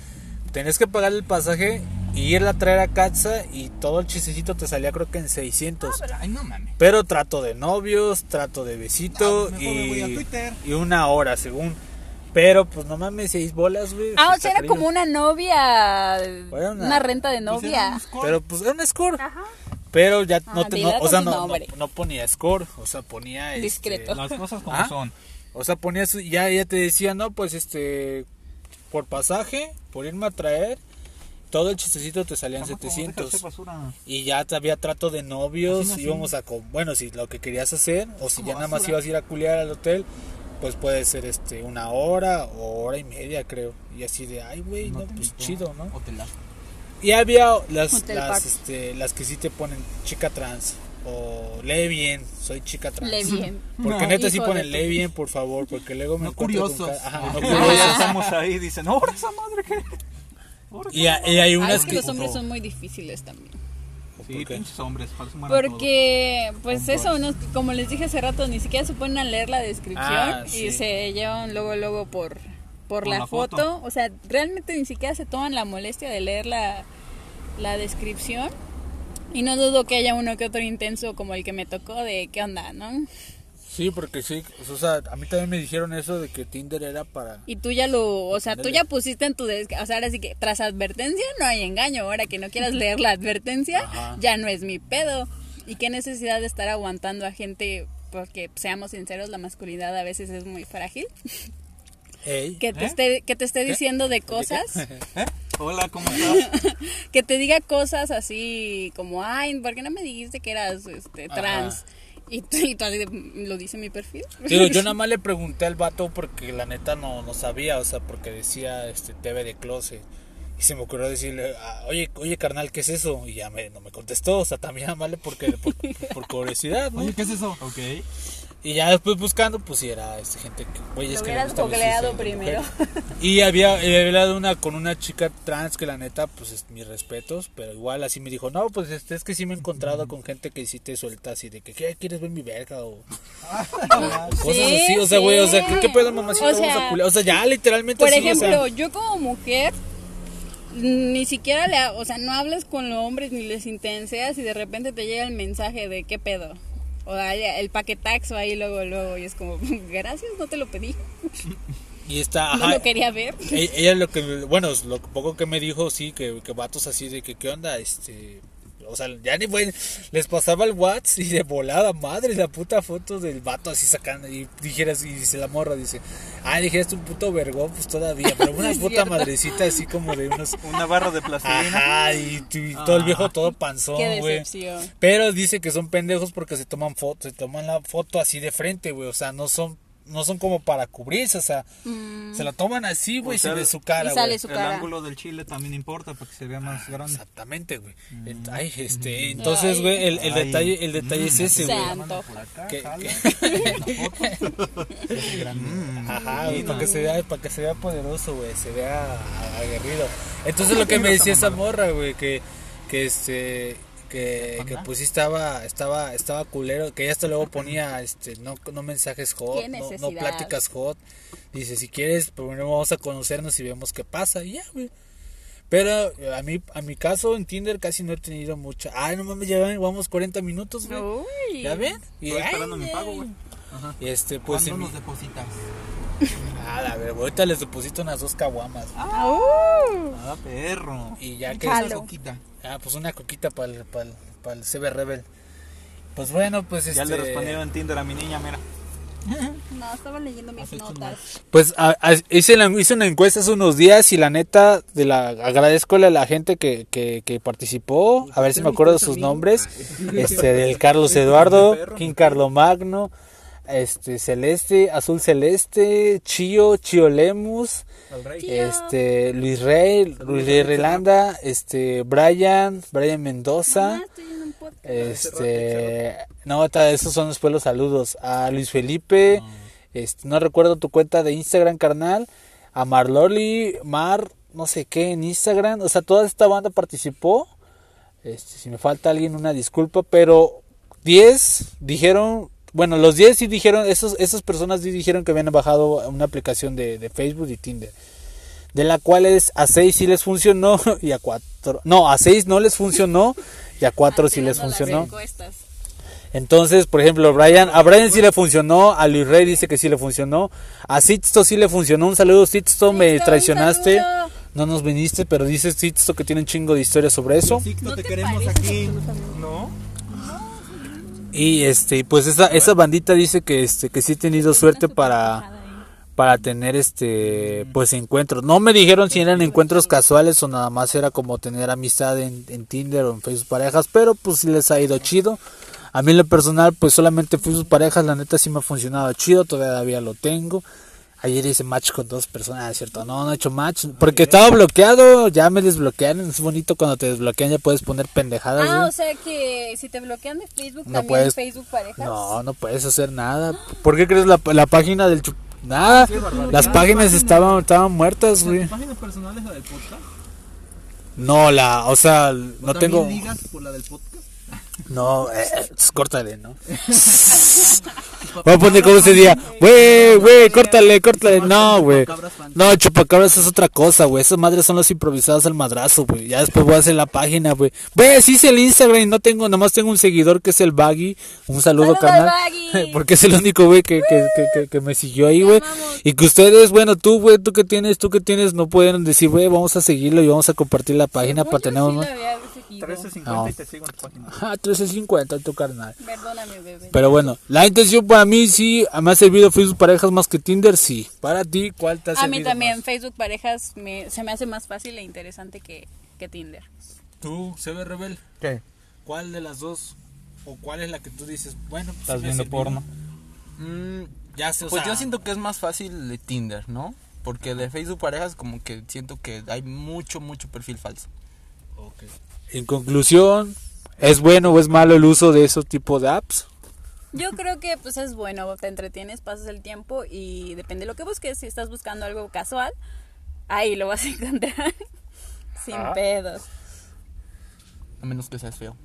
Tenías que pagar el pasaje y irla a traer a casa y todo el chistecito te salía creo que en 600. Ay, no mames. Pero trato de novios, trato de besito Ah, y, y una hora según. Pero pues no mames, seis bolas, güey. Ah, o sea, era como una novia. Era una- Una renta de Pues novia. Pero pues era un score. Ajá. Pero ya Ah, no, te, o sea, no, no, nombre. no ponía score, o sea, ponía este, Discreto. Las cosas como Ah. son. O sea, ponías, ya, ya te decía, no, pues este, por pasaje, por irme a traer, todo el chistecito te salían Tampoco 700. deja de hacer basura. Y ya te había trato de novios, Así no, íbamos a, bueno, si lo que querías hacer, o si ya nada más basura. ibas a ir a culiar al hotel, pues puede ser este, una hora o hora y media, creo. Y así de, ay, güey, no, pues chido, ¿no? Hotelazo. Y había las, las, este, las que sí te ponen chica trans, o lee bien, soy chica trans. Le bien. Porque neta sí ponen, tu- bien, por favor, porque luego me No encuentro con curiosos. ca- Ajá, no curiosos. estamos ahí, dicen, ahora esa madre que... Y, a- y hay Ay, unas es que que... los hombres son muy difíciles también. Sí, pinches hombres. Porque, pues eso, ¿no? como les dije hace rato, ni siquiera se ponen a leer la descripción Ah, y se llevan luego, luego por, por, Por la, la foto. foto. O sea, realmente ni siquiera se toman la molestia de leer la, la descripción. Y no dudo que haya uno que otro intenso como el que me tocó de qué onda, ¿no? Sí, porque sí, o sea, a mí también me dijeron eso de que Tinder era para... Y tú ya lo, o sea, tú ya pusiste en tu descripción, o sea, ahora sí que tras advertencia no hay engaño, ahora que no quieras leer la advertencia, Ajá. ya no es mi pedo. Y qué necesidad de estar aguantando a gente, porque seamos sinceros, la masculinidad a veces es muy frágil, Ey, que te ¿Eh? esté, que te esté diciendo de cosas, ¿Eh? Hola, ¿cómo estás? que te diga cosas así como, ay, ¿por qué no me dijiste que eras este, trans? Y y lo dice mi perfil. Digo, yo nada más le pregunté al vato porque la neta no, no sabía, o sea, porque decía este TV de closet. Y se me ocurrió decirle, ah, oye, oye carnal, ¿qué es eso? Y ya me, no me contestó, o sea, también nada más le porque, por, por curiosidad, ¿no? Oye, ¿qué es eso? Ok. Y ya después buscando, pues sí era este, gente que, oye, Lo es que hubieras googleado primero. Y había, había hablado una, con una chica trans que la neta, pues es, mis respetos, pero igual así me dijo, no, pues este, es que sí me he encontrado con gente que sí te suelta así de que, ¿qué quieres ver mi verga? O, o cosas Sí, así, o sea, güey, o sea, ¿qué, qué pedo, mamacita? O Vamos sea, a culiar. O sea, ya literalmente Por así, ejemplo, o sea, yo como mujer, ni siquiera le, o sea, no hablas con los hombres ni les intenseas y de repente te llega el mensaje de qué pedo. O el paquetaxo ahí luego, luego, y es como, gracias, no te lo pedí, y está, no ajá, lo quería ver. E- Ella lo que, bueno, lo poco que me dijo, sí, que, que vatos así de que, ¿qué onda? Este, O sea, ya ni fue, les pasaba el WhatsApp y de volada, madre, la puta foto del vato así sacando. Y dijeras, y dice la morra, dice, ah, dijeras un puto vergón, pues todavía, pero una puta madrecita así como de unos. Una barra de plastilina. Ajá, y, todo el viejo todo panzón, güey. Pero dice que son pendejos porque se toman fotos, se toman la foto así de frente, güey. O sea, no son, no son como para cubrirse, o sea, se la toman así, güey, se ve su cara, y sale güey. su El cara. ángulo del chile también importa para que se vea más grande. Exactamente, güey. Ent- Ay, este, entonces, güey, el, el detalle, el detalle es ese, güey. Santo. Que- que- Ajá, güey, para que se vea, para que se vea poderoso, güey, se vea aguerrido. Entonces lo que me decía esa morra, güey, que, que este, que, que pues sí estaba, estaba, estaba culero, que ella hasta luego ponía, este, no, no mensajes hot, no, no pláticas hot. Dice, si quieres, primero vamos a conocernos y vemos qué pasa, y ya, güey. Pero a mí, a mi caso en Tinder casi no he tenido mucha. Ay, no mames, ya vamos 40 minutos, güey. Uy. ¿Ya ven? Y, Estoy ay, esperando mi pago, güey. Y este, pues ¿Cuándo en mi- nos depositas? Ah, la ver, ahorita les deposito unas dos caguamas. güey. Au. Ah, perro. Y ya que Jalo. Coquita. Ah, pues una coquita para el, para el, para el CB Rebel. Pues bueno, pues este. Ya le respondieron en Tinder a mi niña, mira. No, estaba leyendo mis notas. Pues a- a- hice, la- hice una encuesta hace unos días y la neta, de la, agradezco a la gente que, que, que participó. A ver si me acuerdo de sus nombres. Este, del Carlos Eduardo, King Carlo Magno, este, Celeste, Azul Celeste, Chío, Chío Lemus, este, Luis Rey, Luis Rey Relanda, este, Brian, Brian Mendoza. Ah. Este, no, esos son después los saludos. A Luis Felipe, este, no recuerdo tu cuenta de Instagram, carnal. A Marloli, Mar, no sé qué, en Instagram. O sea, toda esta banda participó. Este, si me falta alguien, una disculpa, pero 10 dijeron, bueno, los 10 sí dijeron, esos, esas personas sí dijeron que habían bajado una aplicación de, de Facebook y Tinder. De la cual es, a 6 sí les funcionó y a 4, no, a 6 no les funcionó y a 4 sí les funcionó. Entonces, por ejemplo, Brian, a Brian sí le funcionó, a Luis Rey dice que sí le funcionó, a Sixto sí le funcionó. Un saludo, Sixto, me traicionaste. No nos viniste, pero dice Sixto que tiene un chingo de historias sobre eso. Sixto, ¿No te queremos aquí. ¿No? Y este, pues esa, esa bandita dice que este, que sí ha tenido suerte para, para tener este, pues encuentros. No me dijeron si eran encuentros casuales o nada más era como tener amistad en, en Tinder o en Facebook parejas, pero pues sí les ha ido chido. A mí en lo personal, pues solamente Facebook parejas, la neta sí me ha funcionado chido, todavía lo tengo. Ayer hice match con dos personas, ah, ¿cierto? No, no he hecho match. Porque estaba bloqueado, ya me desbloquearon. Es bonito cuando te desbloquean, ya puedes poner pendejadas. Ah, o sea que si te bloquean de Facebook, No también puedes- Facebook parejas. No, no puedes hacer nada. ¿Por qué crees la, la página del chup- Nada, las páginas estaban, estaban muertas, güey. ¿Tu página personal es la del podcast? No, la, o sea, ¿O no tengo. ligas por la del podcast? No, eh, eh, córtale, ¿no? Voy a poner como ese día, güey, güey, córtale, córtale. No, güey. No, chupacabras es otra cosa, güey. Esas madres son los improvisados al madrazo, güey. Ya después voy a hacer la página, güey. Güey, sí hice el Instagram y no tengo, nomás tengo un seguidor que es el Baggy. Un saludo, ¡Saludo, carnal. Baggy! Porque es el único, güey, que, que, que, que, que me siguió ahí, güey. Y que ustedes, bueno, tú, güey, tú que tienes, tú que tienes, no pueden decir, güey, vamos a seguirlo y vamos a compartir la página para tener un... 13.50 No. y te sigo en tu página. Ah, 1350 tu carnal. Perdóname, bebé. Pero bueno, la intención para mí sí, me ha servido Facebook parejas más que Tinder, sí. Para ti, ¿cuál te ha A servido mí también más? Facebook parejas me, se me hace más fácil e interesante que, que Tinder. Tú, CB Rebel, ¿Qué? ¿cuál de las dos o cuál es la que tú dices, bueno, pues, ¿Estás viendo porno? Mm, Ya sé, o pues sea, yo siento que es más fácil de Tinder, ¿no? Porque de Facebook parejas como que siento que hay mucho, mucho perfil falso. En conclusión, ¿es bueno o es malo el uso de esos tipos de apps? Yo creo que pues es bueno, te entretienes, pasas el tiempo y depende de lo que busques. Si estás buscando algo casual, ahí lo vas a encontrar. Sin Ah. pedos. A menos que seas feo.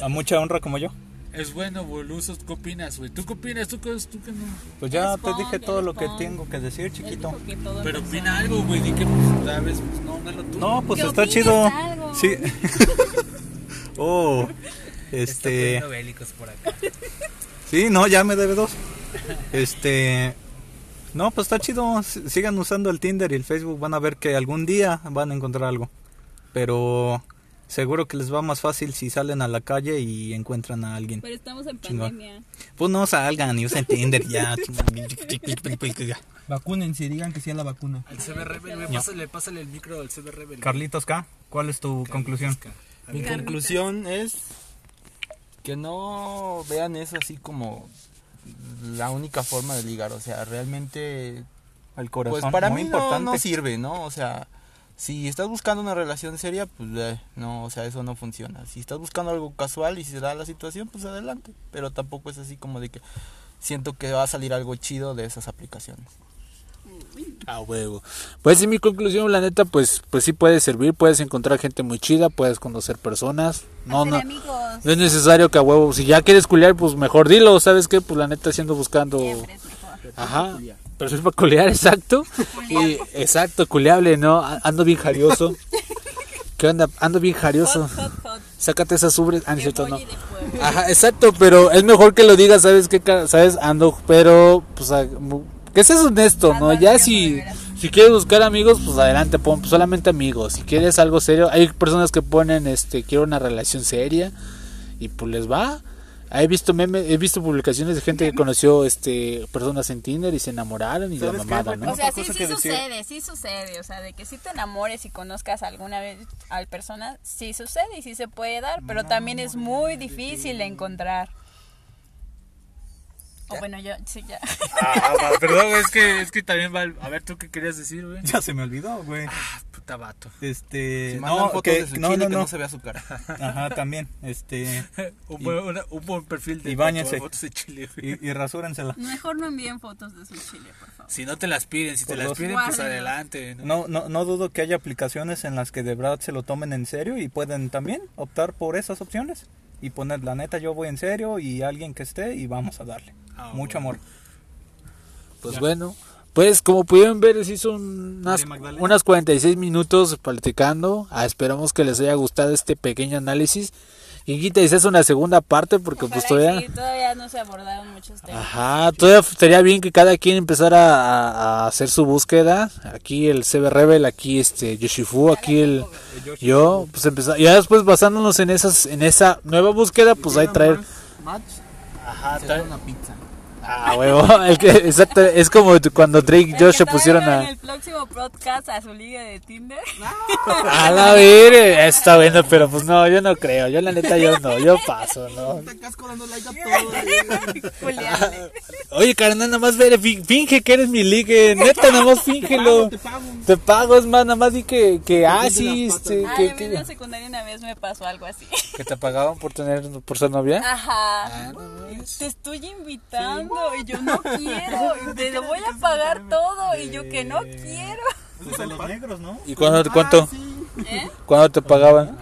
A mucha honra como yo. Es bueno, güey, uso, ¿qué opinas, güey? ¿Tú qué opinas? ¿Tú qué, tú qué no? Pues ya Responde, te dije todo lo que tengo que decir, chiquito. que Pero opina algo, güey, di que, pues, sabes, pues, no, no tuyo. No, pues está chido. algo. Sí. oh, este. bélicos por acá. Sí, no, ya me debe dos. Este. No, pues está chido. Sigan usando el Tinder y el Facebook. Van a ver que algún día van a encontrar algo. Pero Seguro que les va más fácil si salen a la calle y encuentran a alguien. Pero estamos en Chingón. pandemia. Pues no salgan y usen Tinder ya. Vacúnense, digan que sí a la vacuna. Al CB Rebel, güey, pásale, pásale el micro al CB Rebel. Carlitos K, ¿cuál es tu conclusión? Mi conclusión es que no vean eso así como la única forma de ligar. O sea, realmente, El corazón, pues para muy mí no, importante. no sirve, ¿no? O sea, si estás buscando una relación seria, pues eh, no, o sea, eso no funciona. Si estás buscando algo casual y si se da la situación, pues adelante. Pero tampoco es así como de que siento que va a salir algo chido de esas aplicaciones. A huevo. Pues en mi conclusión, la neta, pues, pues sí puede servir, puedes encontrar gente muy chida, puedes conocer personas. No, no, amigos. no es necesario que a huevo, si ya quieres culiar, pues mejor dilo, ¿sabes qué? Pues la neta siendo buscando... Siempre es mejor. Ajá. Pero es para culear, exacto. Y, exacto, culeable, ¿no? Ando bien jarioso. ¿Qué onda? Ando bien jarioso. Hot, hot. Sácate esas ubres. Ah, cierto, no. Ajá, exacto, pero es mejor que lo digas, ¿sabes qué? ¿Sabes? Ando, pero, pues, que seas honesto, ¿no? Ya si, si quieres buscar amigos, pues adelante, pon pues, solamente amigos. Si quieres algo serio, hay personas que ponen, este, quiero una relación seria y pues les va. He visto memes, he visto publicaciones de gente que conoció, este, personas en Tinder y se enamoraron y la ¿Sabes qué, mamada? ¿no? O sea, sí, sí sucede, sí sucede. O sea, de que si te enamores y conozcas alguna vez a persona, sí sucede y sí se puede dar, pero también es muy difícil de encontrar. O bueno, yo, sí, ya. Ah, perdón, es que, es que también va, a ver, ¿tú qué querías decir, güey? Ya se me olvidó, güey. Vato. Este, no, fotos que, de su no, chile no, que no. no se vea su cara. Ajá, también, este, Un Y- buen, una- un buen perfil de y fotos de chile, y, y rasúrensela. Mejor no envíen fotos de su chile, por favor. Si no te las piden, si te Por las piden, pues Guárdenlas. adelante. ¿no? No, no, no dudo que haya aplicaciones en las que de verdad se lo tomen en serio y pueden también optar por esas opciones y poner la neta yo voy en serio y alguien que esté y vamos a darle. Ah, Mucho amor. Pues bueno, pues como pudieron ver, se hizo unas, unas 46 minutos platicando. Ah, esperamos que les haya gustado este pequeño análisis. Y quita y se hace una segunda parte porque pues Ojalá todavía... sí, todavía no se abordaron muchos temas. Ajá, todavía estaría bien que cada quien empezara a, a hacer su búsqueda. Aquí el CB Rebel, aquí este Yoshifu, aquí el yo, pues empezar, ya después basándonos en esas, en esa nueva búsqueda, pues ahí traer. Ajá, da una pizza. Ah, huevo, el que, exacto, es como cuando Drake y Josh se pusieron a, En el próximo podcast a su liga de Tinder. a la ver, está bueno, pero pues no, yo no creo, yo la neta yo no, yo paso, no. Te casco dando like a todo. Julián. Oye, carnal, nada más finge que eres mi ligue, neta, nada más fíngelo. Te pago. Te pago, es más, nada más di que, que ah, Tiende sí, las este, Ay, que, a mí en que, la secundaria una vez me pasó algo así. que te pagaban por tener, por ser novia. Ajá. Te estoy invitando y yo no quiero. y Te lo voy a pagar todo y yo que no quiero. Pues a los negros, ¿no? ¿Y cuándo, cuánto, ¿Eh? cuándo te pagaban?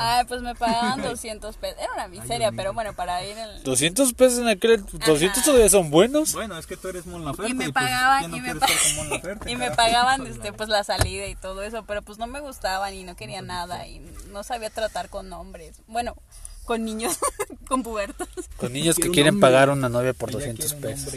Ay, pues me pagaban 200 pesos. Era una miseria, pero bueno, para ir en... 200 pesos en aquel, 200 todavía son buenos. Bueno, es que tú eres Mon Laferte Y me pues, pagaban, ¿quién no y me, quiere pa- estar con Mon Laferte, y me pagaban este, pues la salida y todo eso, pero pues no me gustaban y no quería nada y no sabía tratar con hombres. Bueno, con niños, con pubertos. Con niños que quieren pagar una novia por 200 pesos.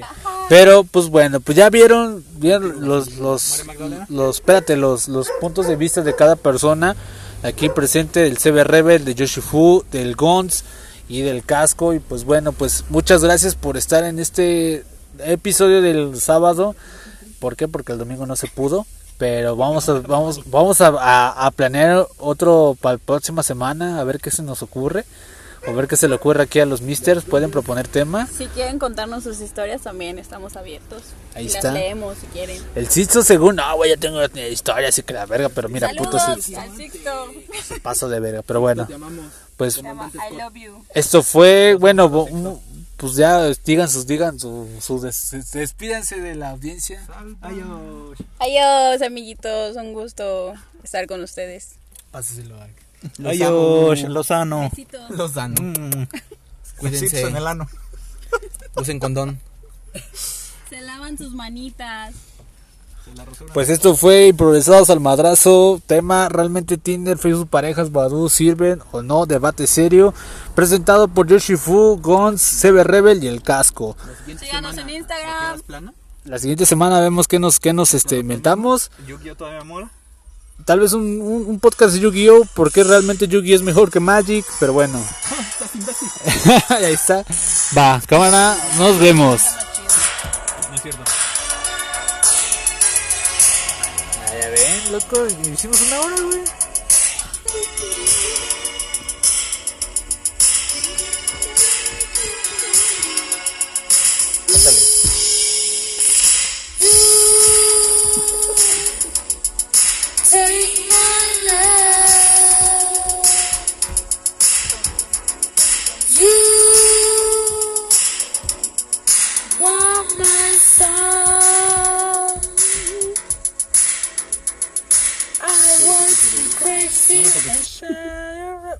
Pero, pues bueno, pues ya vieron, vieron los, los, los, espérate, los, los puntos de vista de cada persona. Aquí presente del CB Rebel, de Yoshifu, del Gons y del Casco. Y pues bueno, pues muchas gracias por estar en este episodio del sábado. ¿Por qué? Porque el domingo no se pudo. Pero vamos a, vamos, vamos a, a- a planear otro para la próxima semana, a ver qué se nos ocurre. O ver qué se le ocurre aquí a los misters. Pueden proponer tema. Si quieren contarnos sus historias también estamos abiertos. Ahí Y está. Las leemos si quieren. El Sixto según, no, güey, ya tengo historia, así que la verga, pero mira, puto Sixto, Sixto. paso de verga, pero bueno, Llamamos. pues Se llama I love you. esto fue, bueno, pues ya digan sus, digan su, su des- despídanse de la audiencia. Adiós. Adiós, amiguitos. Un gusto estar con ustedes. Páseselo Adiós, Lozano. Besitos. Dan. Mm. Cuídense. En el ano. Usen condón. Se lavan sus manitas. Pues esto fue Improvisados al Madrazo, tema realmente Tinder, Facebook Parejas, Badu, sirven o no, debate serio, presentado por Yoshifu, Gons, CB Rebel y El Casco. Síganos en Instagram. La siguiente semana vemos qué nos, qué nos este, inventamos. Yu-Gi-Oh todavía mola. Tal vez un, un- un podcast de Yu-Gi-Oh! Porque realmente Yu-Gi es mejor que Magic, pero bueno. Ahí está. Va, cámara, nos vemos. No es cierto. Ah, ya ven, loco, hicimos una hora, güey. Take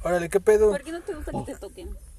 Órale, ¿qué pedo? ¿Por qué no te gusta que te toquen?